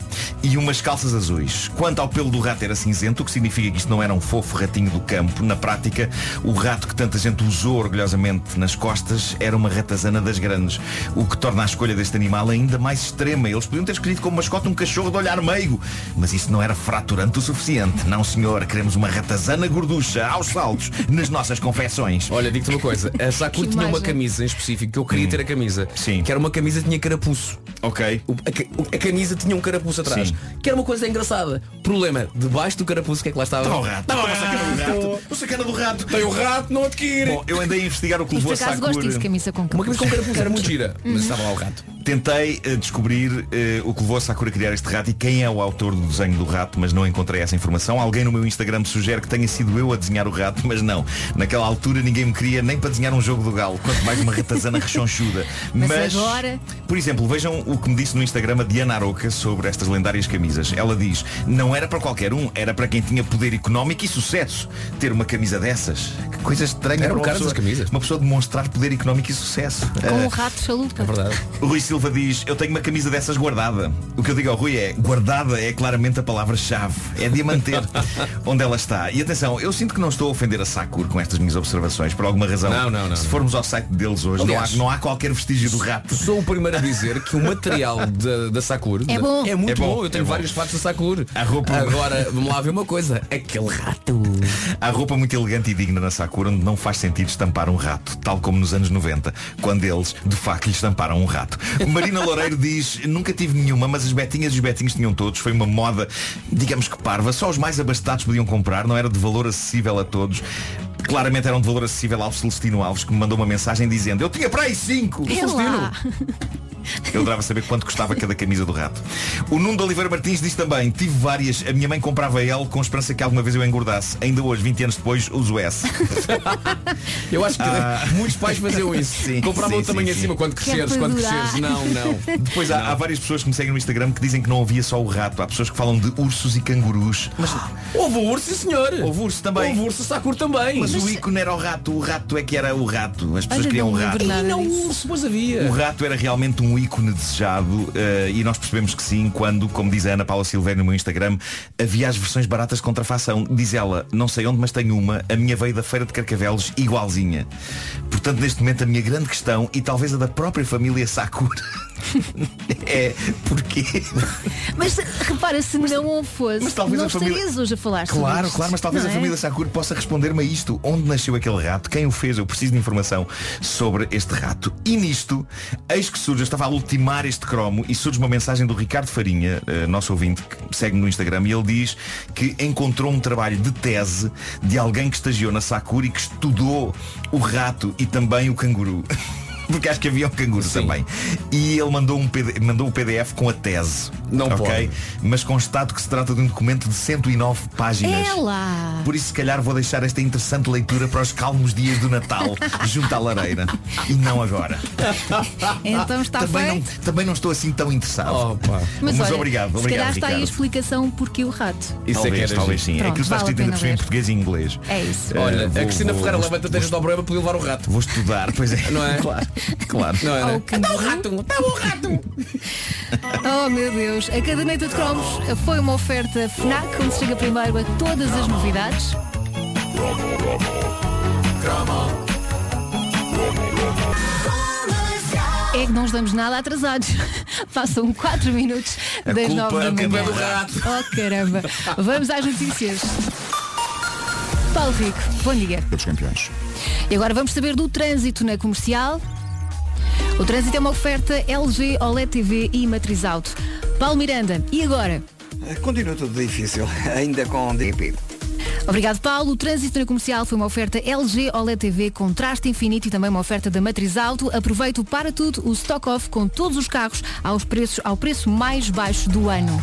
e umas calças azuis. Quanto ao pelo do rato era cinzento, o que significa que isto não era um fofo ratinho do campo. Na prática, o rato que tanta gente usou orgulhosamente nas costas era uma ratazana das grandes, o que torna a escolha deste animal ainda mais extrema. Eles podiam ter escolhido como mascote um cachorro de olhar mas isso não era fraturante o suficiente. Não, senhor, queremos uma ratazana gorducha aos saltos nas nossas confecções. Olha, digo-te uma coisa, a Sakura Que tinha uma camisa em específico que eu queria ter a camisa. Sim. Que era uma camisa que tinha carapuço. Ok. O- a, a camisa tinha um carapuço atrás. Sim. Que era uma coisa engraçada. Problema, debaixo do carapuço, o que é que lá estava? Estava o rato. Estava a sacana do rato. O sacana do rato. Tem o rato, não adquire. Bom, eu andei a investigar o que levou a acaso gosto disso, Sakura. camisa com uma camisa com carapuço era muito gira, mas estava lá o rato. Tentei eh, descobrir eh, o que levou a Sakura a criar este rato e quem é o autor do desenho do rato, mas não encontrei essa informação. Alguém no meu Instagram sugere que tenha sido eu a desenhar o rato, mas não. Naquela altura ninguém me queria nem para desenhar um jogo do galo, quanto mais uma ratazana rechonchuda. Mas agora- por exemplo, vejam o que me disse no Instagram a Diana Aroca sobre estas lendárias camisas. Ela diz, não era para qualquer um, era para quem tinha poder económico e sucesso ter uma camisa dessas. Que coisa estranha Eram para uma pessoa, as camisas. uma pessoa demonstrar poder económico e sucesso. Com Ah, um rato chalupa. É verdade. o Rui Silva diz, eu tenho uma camisa dessas guardada. O que eu digo ao Rui é, guardada é claramente a palavra-chave. É de a manter onde ela está. E atenção, eu sinto que não estou a ofender a Sakura com estas minhas observações, por alguma razão. Não, não, não, Se formos ao site deles hoje, Aliás, não, há, não há qualquer vestígio do rato. Sou o primeiro a dizer que o material da, da Sakura É bom. é muito É bom, bom. Eu tenho é vários fatos da Sakura. A roupa- Agora, vamos lá ver uma coisa. Aquele rato. Há roupa muito elegante e digna na Sakura onde não faz sentido estampar um rato, tal como nos anos 90, quando eles, de facto, lhe estamparam um rato. Marina Loureiro diz, nunca tive nenhuma, mas as betinhas e os betinhos tinham todos. Foi uma moda, digamos que parva. Só os mais abastados podiam comprar, não era de valor acessível a todos. Claramente eram de valor acessível ao Celestino Alves, que me mandou uma mensagem dizendo, eu tinha para aí cinco! Lá. Eu adorava saber quanto custava cada camisa do rato. O Nuno de Oliveira Martins diz também, tive várias, a minha mãe comprava L com esperança que alguma vez eu engordasse. Ainda hoje, 20 anos depois, uso S. Eu acho que Ah. muitos pais faziam isso. Sim, Compravam sim, o tamanho sim, acima sim. quando cresceres, Quer quando perdurar. cresceres. Não, não. Depois há, há várias pessoas que me seguem no Instagram que dizem que não havia só o rato. Há pessoas que falam de ursos e cangurus. Mas Houve urso, senhor. houve urso também. Houve urso, Sakura também. Mas o ícone era o rato. O rato é que era o rato. As pessoas Olha, queriam não um rato. E não o urso, pois havia. O rato era realmente um ícone desejado eh, e nós percebemos que sim quando, como diz a Ana Paula Silveira no meu Instagram, havia as versões baratas de contrafação. Diz ela, não sei onde, mas tenho uma, a minha veio da feira de Carcavelos igualzinha. Portanto, neste momento a minha grande questão, e talvez a da própria família Sakura, é porquê? Mas repara, se não fosse, mas talvez não a família- estarias hoje a falar Claro, claro, mas talvez não a é? família Sakura possa responder-me a isto. Onde nasceu aquele rato? Quem o fez? Eu preciso de informação sobre este rato. E nisto, eis que surge, eu estava a ultimar este cromo e surge uma mensagem do Ricardo Farinha, eh, nosso ouvinte, que segue-me no Instagram, e ele diz que encontrou um trabalho de tese de alguém que estagiou na Sakura e que estudou o rato e também o canguru. Porque acho que havia um canguru também. E ele mandou, um PD mandou o PDF com a tese. Não ok? pode. Mas constato que se trata de um documento de 109 páginas. É lá. Por isso, se calhar, vou deixar esta interessante leitura para os calmos dias do Natal, junto à lareira. E não agora. Então está também, não, feito. também não estou assim tão interessado. Opa. Mas, olha, obrigado, se obrigado, calhar está aí a Ricardo. explicação porque o rato. Isso talvez, é que era talvez sim. é Pronto, que está vale a escrito ainda em português e inglês. É isso. Eh, Olha, vou- a Cristina vou- Ferreira vou- levanta teiras do problema para levar o rato. Vou estudar, pois é. Não é? Claro, claro. Não é? Ao né? canguru. rato, está o rato. Oh meu Deus, a caderneta de cromos foi uma oferta FNAC, onde se chega primeiro a todas as novidades. É que não estamos nada atrasados. Passam 4 minutos A das culpa- 9 da manhã. é do rato. Oh caramba. Vamos às notícias. Paulo Rico, bom dia. Campeões. E agora vamos saber do trânsito na comercial. O trânsito é uma oferta LG, OLED TV e matriz auto. Paulo Miranda, e agora? Continua tudo difícil, ainda com DP. Obrigado, Paulo. O trânsito na comercial foi uma oferta LG OLED TV com traste infinito e também uma oferta da Matriz Auto. Aproveite o para tudo, o stock off com todos os carros aos preços, ao preço mais baixo do ano.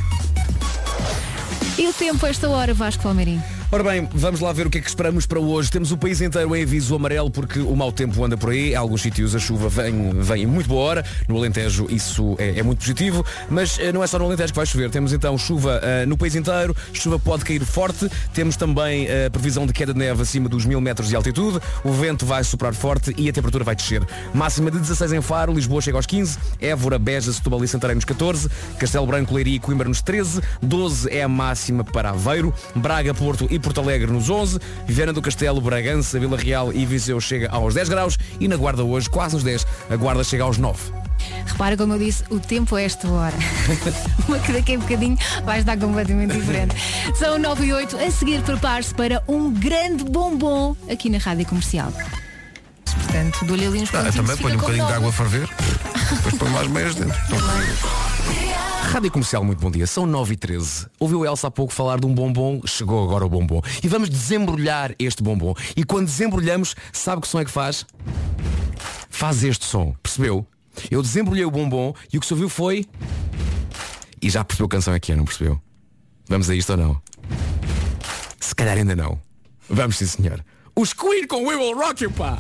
E o tempo a esta hora, Vasco Palmeirim? Ora bem, vamos lá ver o que é que esperamos para hoje. Temos o país inteiro em aviso amarelo porque o mau tempo anda por aí. Em alguns sítios a chuva vem, vem em muito boa hora. No Alentejo isso é, é muito positivo. Mas eh, não é só no Alentejo que vai chover. Temos então chuva eh, no país inteiro. Chuva pode cair forte. Temos também a previsão de queda de neve acima dos mil metros de altitude. O vento vai soprar forte e a temperatura vai descer. Máxima de 16 em Faro. Lisboa chega aos 15. Évora, Beja, Setúbal e Santarém nos 14. Castelo Branco, Leiria e Coimbra nos 13. 12 é a máxima para Aveiro. Braga, Porto e Porto Alegre nos 11, Viana do Castelo, Bragança, Vila Real e Viseu chega aos 10 graus e na Guarda hoje, quase nos 10, a Guarda chega aos 9. Repara como eu disse, o tempo é esta hora. Uma que daqui a bocadinho vai estar completamente diferente. São 9 e 8. A seguir, prepare-se para um grande bombom aqui na Rádio Comercial. Portanto, dou-lhe ali uns Ah, também ponho um bocadinho de água a ferver. Depois põe mais meias dentro. Rádio Comercial, muito bom dia. São 9 e 13 Ouviu a Elsa há pouco falar de um bombom, chegou agora o bombom. E vamos desembrulhar este bombom. E quando desembrulhamos, sabe que som é que faz? Faz este som, percebeu? Eu desembrulhei o bombom e o que se ouviu foi... E já percebeu que canção é que é, não percebeu? Vamos a isto ou não? Se calhar ainda não. Vamos sim, senhor. Os Queen com We Will Rock You, pá!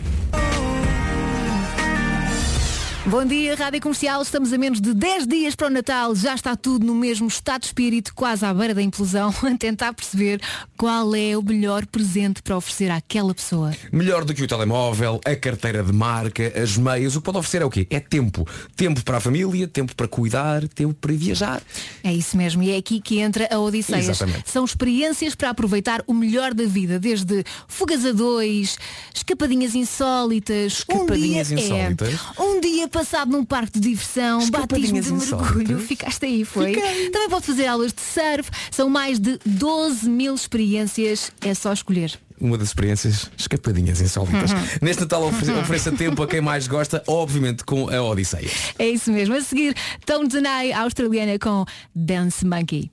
Bom dia, Rádio Comercial. Estamos a menos de 10 dias para o Natal. Já está tudo no mesmo estado de espírito, quase à beira da implosão, a tentar perceber qual é o melhor presente para oferecer àquela pessoa. Melhor do que o telemóvel, a carteira de marca, as meias, o que pode oferecer é o quê? É tempo. Tempo para a família, tempo para cuidar, tempo para viajar. É isso mesmo, e é aqui que entra a Odisseias. Exatamente. São experiências para aproveitar o melhor da vida, desde fugas a dois, escapadinhas insólitas. Escapadinhas um dia, insólitas? É, um dia passado num parque de diversão, batismo Escapadinhas de mergulho, insólitas? ficaste aí, foi? Fiquei. Também pode fazer aulas de surf, são mais de 12 mil experiências, é só escolher. Uma das experiências escapadinhas insólitas. Uhum. Neste Natal ofereça, ofereça tempo a quem mais gosta, obviamente com a Odisseia. É isso mesmo. A seguir, Tone Denai, a australiana com Dance Monkey.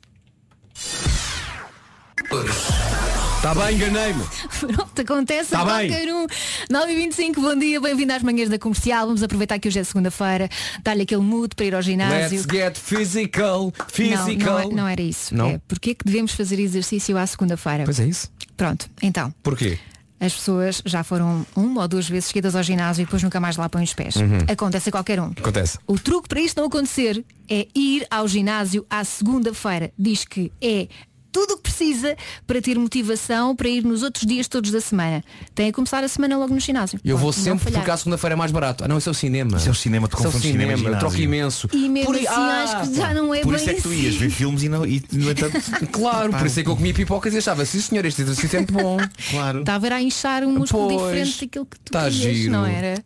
Está bem, enganei-me. Pronto, acontece Tá a bem. qualquer um. 9 e 25 bom dia, bem-vindo às manhãs da comercial. Vamos aproveitar que hoje é segunda-feira, dar-lhe aquele mood para ir ao ginásio. Let's get physical, Não, physical. não, é- não era isso. Não? É, porque é que devemos fazer exercício à segunda-feira? Pois é isso. Pronto, então. Porquê? As pessoas já foram uma ou duas vezes seguidas ao ginásio e depois nunca mais lá põem os pés. Uhum. Acontece a qualquer um. Acontece. O truque para isto não acontecer é ir ao ginásio à segunda-feira. Diz que é tudo o que precisa para ter motivação para ir nos outros dias todos da semana. Tem a começar a semana logo no ginásio. Eu vou Pode não sempre porque à segunda-feira é mais barato. Ah não, isso é o cinema. Isso é o cinema, tu Isso é o confundes cinema cinema, eu troco imenso. E mesmo Por assim aí- acho que já não é Por bem isso é que tu assim. ias ver filmes e, não, e no entanto. Claro, por isso é que eu comia pipocas e achava, sim senhor, este exercício é muito bom. Claro. Estava a inchar um músculo Pois, diferente daquilo que tu tá querias, giro. não era?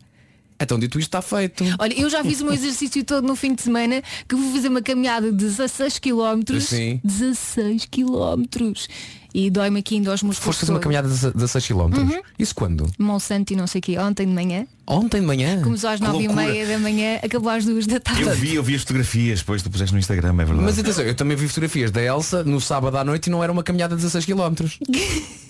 Então dito isto está feito. Olha, eu já fiz o meu exercício todo no fim de semana que vou fazer uma caminhada de 16 km. Sim. 16 km. E dói-me aqui ainda aos músculos. Foste fazer uma caminhada de 16 km. Uhum. Isso quando? Monsanto e não sei o quê, ontem de manhã. Ontem de manhã? Começou às Que 9 e meia da manhã, acabou às 2 da tarde. Eu vi, eu vi as fotografias, depois tu puseste no Instagram, é verdade. Mas atenção, eu também vi fotografias da Elsa no sábado à noite e não era uma caminhada de 16 km.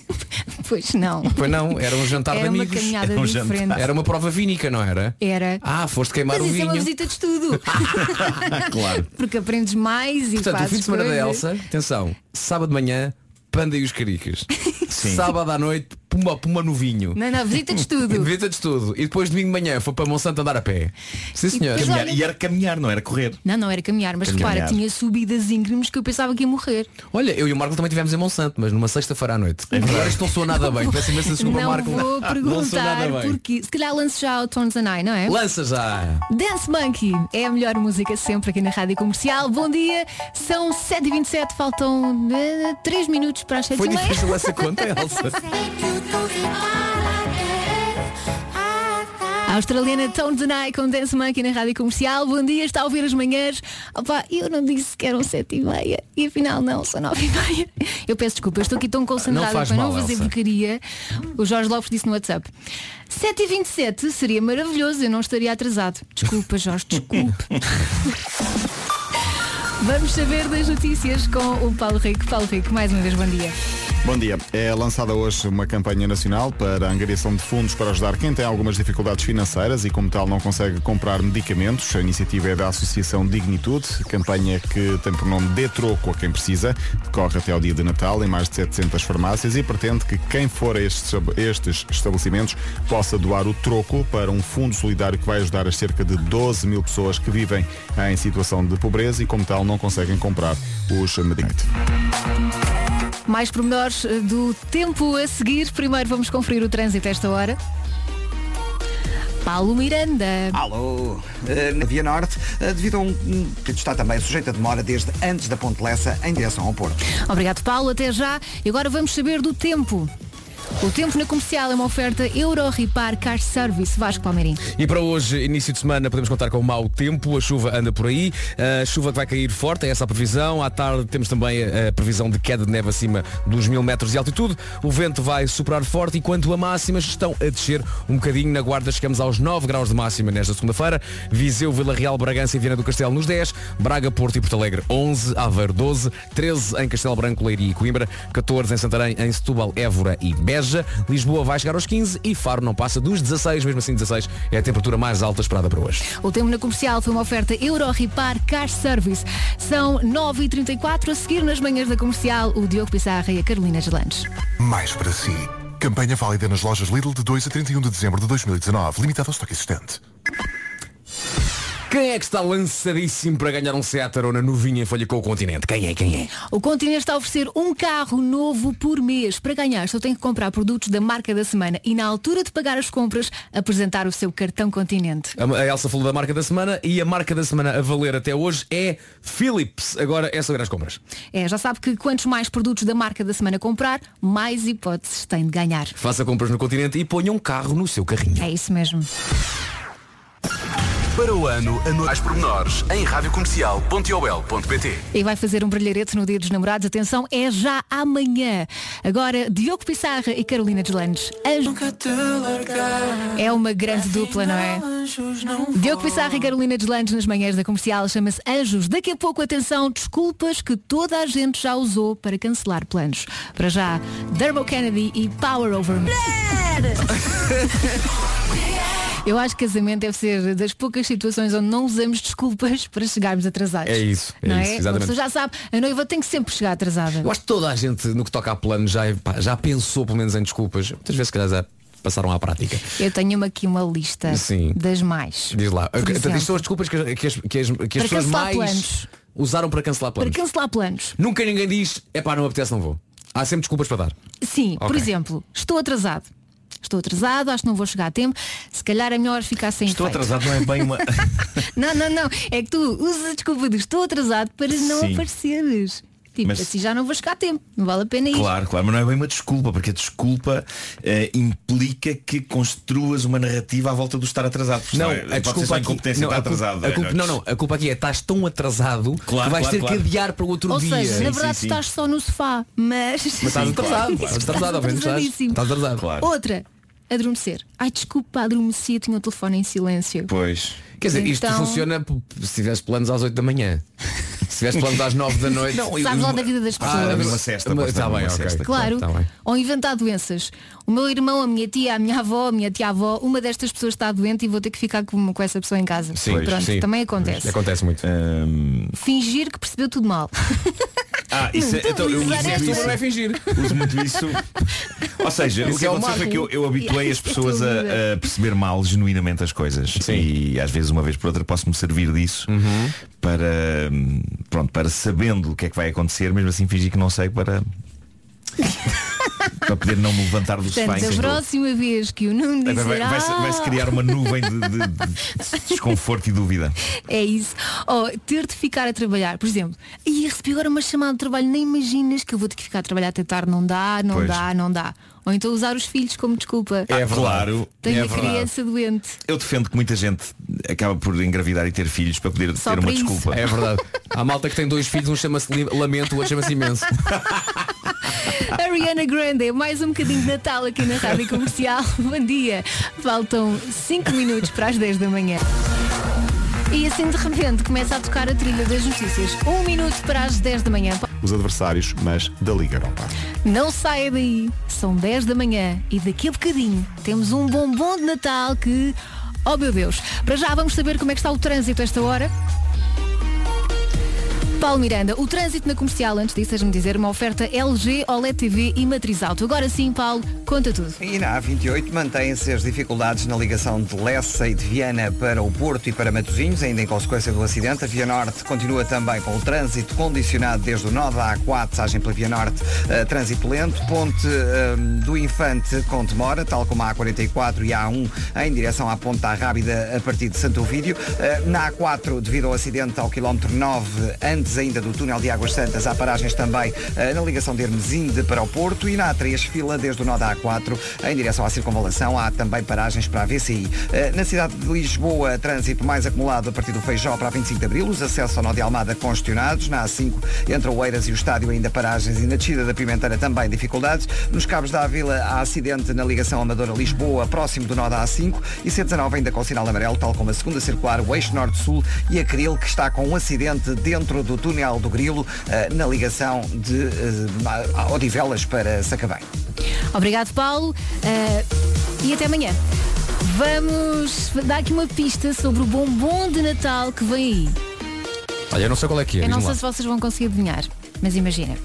Pois não. Pois não, era um jantar Era de uma amigos. caminhada Era um diferente. jantar. Era uma prova vínica, não era? Era. Ah, foste queimar Mas o isso é vinho. uma visita de estudo. claro. Porque aprendes mais e Portanto, o fim de semana da coisas. Elsa, atenção, sábado de manhã, panda e os caricas. Sábado à noite, puma, puma no vinho. Não, não, visita de estudo. Visita de estudo. E depois domingo de manhã foi para Monsanto andar a pé. Sim senhor. depois, olha- E era caminhar, não era correr. Não, não era caminhar, mas Caminhar. repara, tinha subidas íngremes que eu pensava que ia morrer. Olha, eu e o Marco também estivemos em Monsanto, mas numa sexta-feira à noite. Agora isto não soa nada bem. Peço imensa desculpa, não Marco. vou perguntar porque se calhar lance já o Tones and I, não é? Lança já. Dance Monkey é a melhor música sempre aqui na Rádio Comercial. Bom dia, são 7h27, faltam 3 minutos para as 7 Foi e difícil essa conta, Elsa. A australiana Tones and I com Dance Monkey na Rádio Comercial. Bom dia, está a ouvir as manhãs. Opa, eu não disse que eram 7 e meia e afinal não, são 9 e meia. Eu peço desculpa, eu estou aqui tão concentrada para não fazer porcaria. O Jorge Lopes disse no WhatsApp. 7 e 27 seria maravilhoso, eu não estaria atrasado. Desculpa, Jorge, desculpe. Vamos saber das notícias com o Paulo Rico. Paulo Rico, mais uma vez, bom dia. Bom dia. É lançada hoje uma campanha nacional para a angariação de fundos para ajudar quem tem algumas dificuldades financeiras e, como tal, não consegue comprar medicamentos. A iniciativa é da Associação Dignitude, campanha que tem por nome Dê Troco a quem precisa. Decorre até ao dia de Natal em mais de 700 farmácias e pretende que quem for a estes, estes estabelecimentos possa doar o troco para um fundo solidário que vai ajudar as cerca de 12 mil pessoas que vivem em situação de pobreza e, como tal, não conseguem comprar os medicamentos. Mais pormenores eh, do tempo a seguir. Primeiro vamos conferir o trânsito a esta hora. Paulo Miranda. Alô, Eh, na Via Norte, eh, devido a um, um que está também sujeito a demora desde antes da Ponte Lessa em direção ao Porto. Obrigado, Paulo. Até já. E agora vamos saber do tempo. O tempo na comercial é uma oferta Euro Repar Car Service Vasco Palmeirim. E para hoje, início de semana, podemos contar com o mau tempo. A chuva anda por aí. A chuva que vai cair forte, é essa a previsão. À tarde temos também a, a previsão de queda de neve acima dos mil metros de altitude. O vento vai soprar forte, enquanto a máximas estão a descer um bocadinho. Na Guarda chegamos aos 9 graus de máxima nesta segunda-feira. Viseu, Vila Real, Bragança e Viana do Castelo nos 10. Braga, Porto e Porto Alegre 11. Aveiro 12. 13 em Castelo Branco, Leiria e Coimbra. 14 em Santarém, em Setúbal, Évora e Beja. Lisboa vai chegar aos 15 e Faro não passa dos 16. Mesmo assim 16 é a temperatura mais alta esperada para hoje. O tempo na comercial foi uma oferta Euro Repar Car Service. São 9h34 a seguir nas manhãs da comercial o Diogo Pissarra e a Carolina Gelandes. Mais para si. Campanha válida nas lojas Lidl de 2 a 31 de dezembro de 2019. Limitada ao estoque existente. Quem é que está lançadíssimo para ganhar um Seat Arona novinho em folha com o continente? Quem é? Quem é? O Continente está a oferecer um carro novo por mês. Para ganhar, só tem que comprar produtos da marca da semana e na altura de pagar as compras, apresentar o seu cartão Continente. A a Elsa falou da marca da semana e a marca da semana a valer até hoje é Philips. Agora é saber as compras. É, já sabe que quantos mais produtos da marca da semana comprar, mais hipóteses tem de ganhar. Faça compras no continente e ponha um carro no seu carrinho. É isso mesmo. Para o ano, a mais pormenores em radiocomercial.ol.pt E vai fazer um brilharete no dia dos namorados. Atenção, é já amanhã. Agora, Diogo Pissarra e Carolina Deslandes. Anjo. É uma grande dupla, não é? Diogo Pissarra e Carolina Deslandes nas manhãs da comercial chama-se Anjos. Daqui a pouco, atenção, desculpas que toda a gente já usou para cancelar planos. Para já, Dermo Kennedy e Power Over Me. Eu acho que casamento deve ser das poucas situações onde não usamos desculpas para chegarmos atrasados. É isso, é não isso, é? Exatamente. pessoa já sabe, a noiva tem que sempre chegar atrasada. Eu acho que toda a gente no que toca a plano já, pá, já pensou pelo menos em desculpas. Muitas vezes se calhar já passaram à prática. Eu tenho aqui uma lista Sim. das mais. Diz lá. Por isto são as desculpas que, as- que as, que as, Para pessoas mais planos. usaram para cancelar Para planos. cancelar planos. Nunca ninguém diz, é pá, não apetece, não vou. Há sempre desculpas para dar. Sim, por Ok. exemplo, estou atrasado. Estou atrasado, acho que não vou chegar a tempo. Se calhar é melhor ficar sem Estou efeito. atrasado, não é bem uma. Não, não, não. É que tu usas a desculpa de estou atrasado para não Sim. apareceres. Tipo, Mas- assim já não vou chegar a tempo. Não vale a pena ir. Claro, claro, mas não é bem uma desculpa, porque a desculpa eh, implica que construas uma narrativa à volta do estar atrasado. Não, senão, a desculpa aqui, incompetência não, está a atrasado. a é, culpa- não, não, a culpa aqui é estás tão atrasado Claro, que vais claro, ter claro. que adiar para outro Ou dia. seja, na sim, verdade sim. estás só no sofá, mas. Mas estás Sim, atrasado, claro, estás atrasado, estás, atrasado. Claro. Outra, adormecer. Ai, desculpa, adormeci, tinha o telefone em silêncio. Pois. Quer dizer, isto Então- funciona se tivesse planos às 8 da manhã. Se tivesse planos às 9 da noite. Não, Sabes lá da vida das pessoas. Ah, uma cesta, Uma- posso dar bem, uma ok. cesta. Claro. Tá bem. Ou inventar doenças. O meu irmão, a minha tia, a minha avó, a minha tia-avó, uma destas pessoas está doente e vou ter que ficar com, com essa pessoa em casa. Sim, Pronto, sim. também acontece. Acontece muito. Fingir que percebeu tudo mal. ah, isso, é- Não, então, eu usar uso muito Não é isso. fingir. Uso muito isso. Ou seja, o que é aconteceu foi que eu, eu habituei as é pessoas a, a perceber mal genuinamente as coisas. Sim. E às vezes, uma vez por outra, posso-me servir disso Uhum. para, pronto, para sabendo o que é que vai acontecer, mesmo assim fingir que não sei para. para poder não me levantar do sofá Portanto, a próxima vez que o Nuno Vai- dizer vai- Vai-se "Ah", vai-se criar uma nuvem de, de- de desconforto e dúvida. É isso. Ou ter de ficar a trabalhar. Por exemplo, e recebi agora uma chamada de trabalho, nem imaginas que eu vou ter que ficar a trabalhar até tarde. Não dá, não Pois. dá, não dá. Ou então usar os filhos como desculpa. É claro. Tenho é a verdade. criança doente. Eu defendo que muita gente acaba por engravidar e ter filhos para poder Só ter uma isso. desculpa. É verdade. Há malta que tem dois filhos, um chama-se Lamento, o outro chama-se Imenso. Ariana Grande, mais um bocadinho de Natal aqui na Rádio Comercial. Bom dia. Faltam 5 minutos para as 10 da manhã. E assim de repente começa a tocar a trilha das notícias. Um minuto para as 10 da manhã. Os adversários, mas da Liga Europa. Não saia daí. São 10 da manhã e daqui a bocadinho temos um bombom de Natal que. Oh meu Deus! Para já vamos saber como é que está o trânsito a esta hora. Paulo Miranda, o trânsito na comercial, antes disso, deixa-me dizer, uma oferta LG, OLED TV e matriz alto. Agora sim, Paulo, conta tudo. E na A28 mantêm-se as dificuldades na ligação de Lessa e de Viana para o Porto e para Matosinhos, ainda em consequência do acidente. A Via Norte continua também com o trânsito condicionado desde o nó da A4, passagem pela Via Norte, eh, trânsito lento. Ponte eh, do Infante com demora, tal como a A44 e a A1 em direção à Ponta Rábida a partir de Santo Ovídio. Eh, na A4, devido ao acidente ao quilómetro 9, antes ainda do túnel de Águas Santas, há paragens também eh, na ligação de Hermesinde para o Porto e na A3, fila desde o nó da A4 em direção à circunvalação. Há também paragens para a VCI. Eh, Na cidade de Lisboa, trânsito mais acumulado a partir do Feijó para a 25 de Abril, os acessos ao nó de Almada congestionados. Na A5, entre o Eiras e o estádio, ainda paragens e na descida da Pimenteira também dificuldades. Nos cabos da Vila, há acidente na ligação Amadora-Lisboa, próximo do nó da A5 e C19 ainda com sinal amarelo, tal como a segunda circular, o eixo norte-sul e a Cril, que está com um acidente dentro do do túnel do Grilo, na ligação de Odivelas para Sacabém. Obrigado, Paulo, e até amanhã. Vamos dar aqui uma pista sobre o bombom de Natal que vem aí. Olha, eu não sei qual é que é. Eu não sei lá. se vocês vão conseguir adivinhar, mas imagina.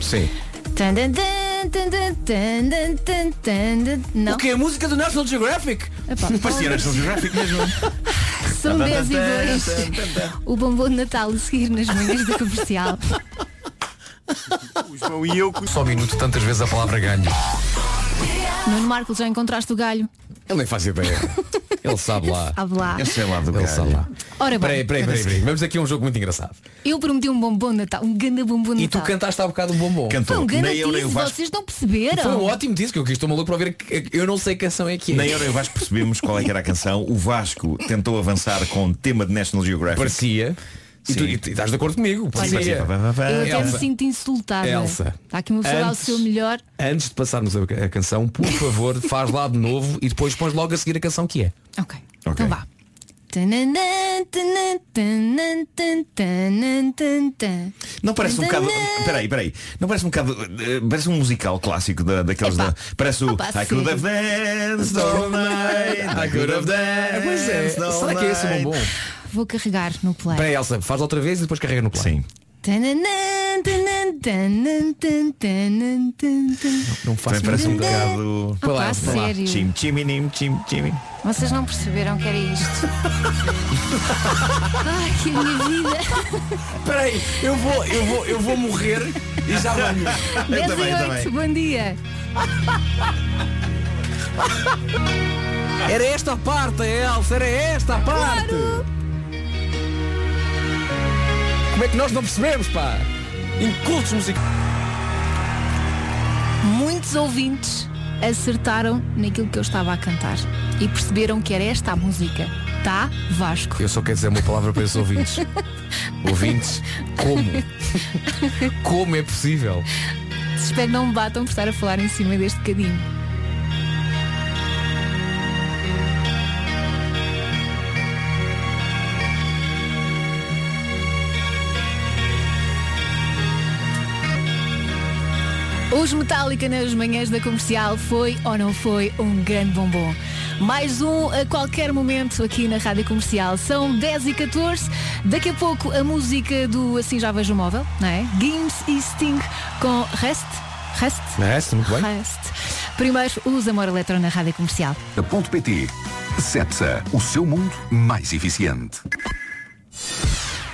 Sim. Tan, tan, tan, não. O que é a música do National Geographic? Parecia National Geographic mesmo. São 10 e 2. O bombom de Natal a seguir nas manhãs da comercial. O João e eu. Só um minuto, tantas vezes a palavra ganho. Nuno Marcos, já encontraste o galho? Ele nem faz ideia. Ele sabe lá. Sabe lá. Eu sei lá do Ele sabe lá. Ora bem, Peraí, peraí, peraí, peraí. Vamos aqui a um jogo muito engraçado. eu prometi um bombom de Natal, um ganda bombom de E tu Natal. cantaste há bocado um bombom. Foi um ganda tease, vocês não perceberam? Foi um ótimo disco, eu estou maluco para ouvir. Eu não sei que canção é que é. Nem eu nem o Vasco percebemos qual é que era a canção. O Vasco tentou avançar com tema de National Geographic. Parecia. E tu, e tu estás de acordo comigo? Olha, Parecia. Eu até me sinto insultada. Elsa. Está aqui uma pessoa a dar o Antes- seu melhor. Antes de passarmos a, a canção, por favor, faz lá de novo e depois pões logo a seguir a canção que é. Ok. Então vá. Não parece um bocado. Peraí, peraí. Não parece um bocado. eh, Parece um musical clássico da, daqueles da. Parece o Opa, I could have danced all night. I could have é, danced all será que é esse o night. bombom? Vou carregar no play. Espera aí, Elsa, faz outra vez e depois carrega no play. Sim. Não Também parece um bocado. Opa, a sério. Chim, chiminim, chim, chim. Vocês não perceberam que era isto. Ai, que minha vida. Espera aí, eu vou, eu vou, eu vou morrer e já venho. 10 e 8, bom dia. Era esta a parte, Elsa, era esta a parte. Como é que nós não percebemos, pá? Incultos musicais. Muitos ouvintes acertaram naquilo que eu estava a cantar e perceberam que era esta a música. Tá, Vasco? Eu só quero dizer uma palavra para esses ouvintes. ouvintes, como? Como é possível? Espero que não me batam por estar a falar em cima deste bocadinho. Os Metallica nas manhãs da comercial foi ou não foi um grande bombom? Mais um a qualquer momento aqui na Rádio Comercial. São 10 e 14. Daqui a pouco a música do Assim Já Vejo o Móvel, não é? Gims e Sting com Rest. Rest? Rest, muito bem. Rest. Primeiro, os Amor Eletro na Rádio Comercial. A ponto PT. Cepsa, o seu mundo mais eficiente.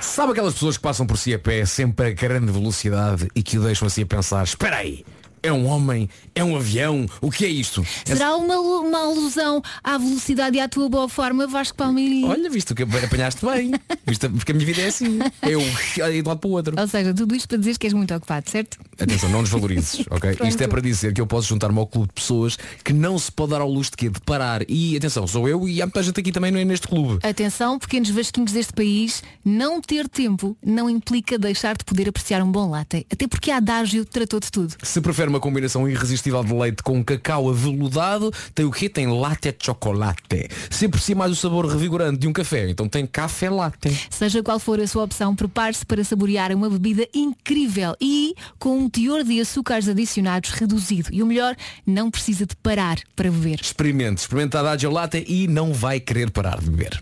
Sabe aquelas pessoas que passam por si a pé sempre a grande velocidade e que o deixam assim a pensar, espera aí, é um homem, é um avião, o que é isto? Será uma, uma alusão à velocidade e à tua boa forma, Vasco Palmeirinho? Olha, visto que apanhaste bem, visto, porque a minha vida é assim, eu de um lado para o outro. Ou seja, tudo isto para dizeres que és muito ocupado, certo? Atenção, não desvalorizes, ok? Pronto. Isto é para dizer que eu posso juntar-me ao clube de pessoas que não se pode dar ao luxo de quê? De parar. E atenção, sou eu e há muita gente aqui também não é neste clube. Atenção, pequenos vasquinhos deste país, não ter tempo não implica deixar de poder apreciar um bom latte. Até porque a adágio tratou de tudo. Se prefere uma combinação irresistível de leite com cacau aveludado, tem o quê? Tem latte chocolate. Se aprecia mais o sabor revigorante de um café, então tem café latte. Seja qual for a sua opção, prepare-se para saborear uma bebida incrível e com um teor de açúcares adicionados reduzido. E o melhor, não precisa de parar para beber. Experimente, experimente a Adagio Latte e não vai querer parar de beber.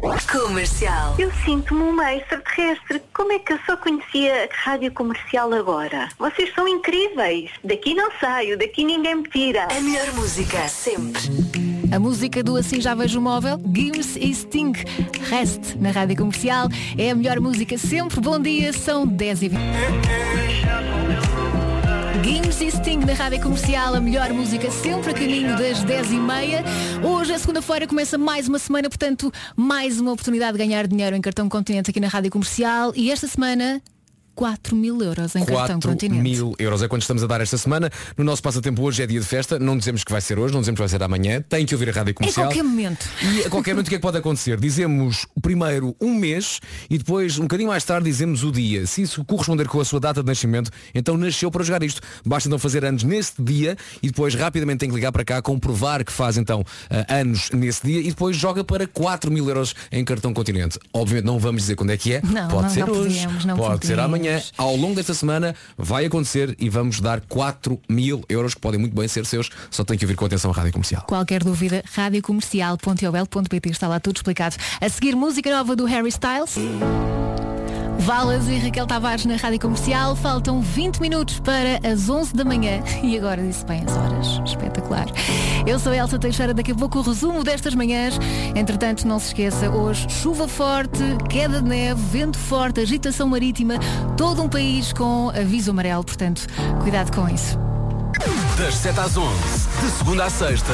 Comercial. Eu sinto-me uma extraterrestre. Como é que eu só conhecia a rádio comercial agora? Vocês são incríveis. Daqui não saio, daqui ninguém me tira. A melhor música sempre. A música do Assim Já Vejo o Móvel, Gims e Sting. Rest na rádio comercial. É a melhor música sempre. Bom dia, são 10 e 20. Gims e Sting na rádio comercial, a melhor música sempre a caminho das 10 e meia. Hoje, é segunda-feira, começa mais uma semana, portanto, mais uma oportunidade de ganhar dinheiro em cartão continente aqui na rádio comercial. E esta semana, 4 mil euros em cartão 4 continente. mil euros é quanto estamos a dar esta semana. No nosso passatempo hoje é dia de festa. Não dizemos que vai ser hoje, não dizemos que vai ser amanhã. Tem que ouvir a rádio Em comercial. qualquer momento. E a qualquer momento o que é que pode acontecer? Dizemos primeiro um mês e depois, um bocadinho mais tarde, dizemos o dia. Se isso corresponder com a sua data de nascimento, então nasceu para jogar isto. Basta então fazer anos nesse dia e depois rapidamente tem que ligar para cá, comprovar que faz então ah, anos nesse dia e depois joga para 4 mil euros em cartão continente. Obviamente não vamos dizer quando é que é. Não, pode não, ser não hoje, podemos, não pode ser podemos. Ao longo desta semana vai acontecer e vamos dar 4 mil euros que podem muito bem ser seus. Só tem que ouvir com atenção a rádio comercial. Qualquer dúvida, radiocomercial.ol.pt está lá tudo explicado. A seguir, música nova do Harry Styles. Valas e Raquel Tavares na Rádio Comercial. Faltam 20 minutos para as 11 da manhã. E agora disse bem as horas. Espetacular. Eu sou a Elsa Teixeira. Daqui a pouco o resumo destas manhãs. Entretanto, não se esqueça, hoje chuva forte, queda de neve, vento forte, agitação marítima. Todo um país com aviso amarelo. Portanto, cuidado com isso. Das 7 às 11, de segunda à sexta,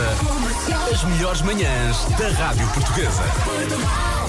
as melhores manhãs da Rádio Portuguesa.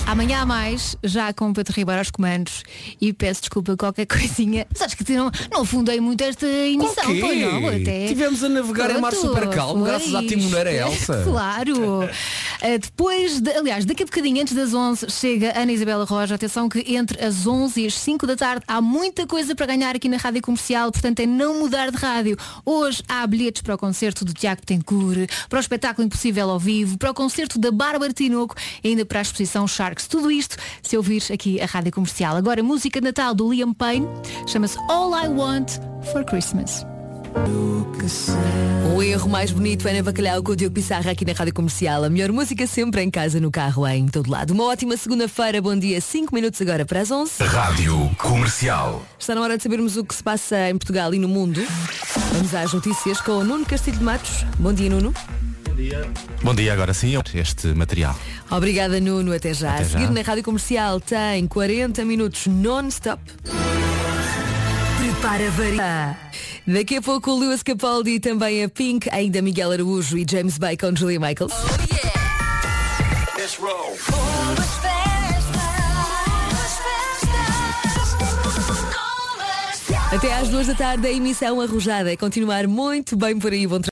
Amanhã há mais, já com o Pedro Ribeiro aos comandos e peço desculpa qualquer coisinha. Mas acho que não, não afundei muito esta emissão, quê? pois não, até. Tivemos a navegar em mar super calmo, foi graças à timoneira. Elsa. Claro. Uh, depois, de, aliás, daqui a bocadinho, antes das 11, chega Ana Isabela Roja. Atenção que entre as 11 e as 5 da tarde há muita coisa para ganhar aqui na Rádio Comercial, portanto é não mudar de rádio. Hoje há bilhetes para o concerto do Tiago Tencourt, para o espetáculo Impossível ao vivo, para o concerto da Bárbara Tinoco e ainda para a exposição Sharks. Tudo isto se ouvir aqui a Rádio Comercial. Agora, música de Natal do Liam Payne, chama-se All I Want for Christmas. O erro mais bonito é na Bacalhau com o Diogo Pissarra aqui na Rádio Comercial. A melhor música sempre em casa, no carro, em todo lado. Uma ótima segunda-feira, bom dia. 5 minutos agora para as 11. Rádio Comercial. Está na hora de sabermos o que se passa em Portugal e no mundo. Vamos às notícias com o Nuno Castilho de Matos. Bom dia, Nuno. Bom dia, agora sim, este material. Obrigada, Nuno. Até já. Até a seguir já. na Rádio Comercial tem 40 minutos non-stop. Prepara varia. Daqui a pouco o Lewis Capaldi e também a Pink, ainda Miguel Araújo e James Bacon, Julia Michaels. Até às duas da tarde a emissão arrojada. É continuar muito bem por aí. Bom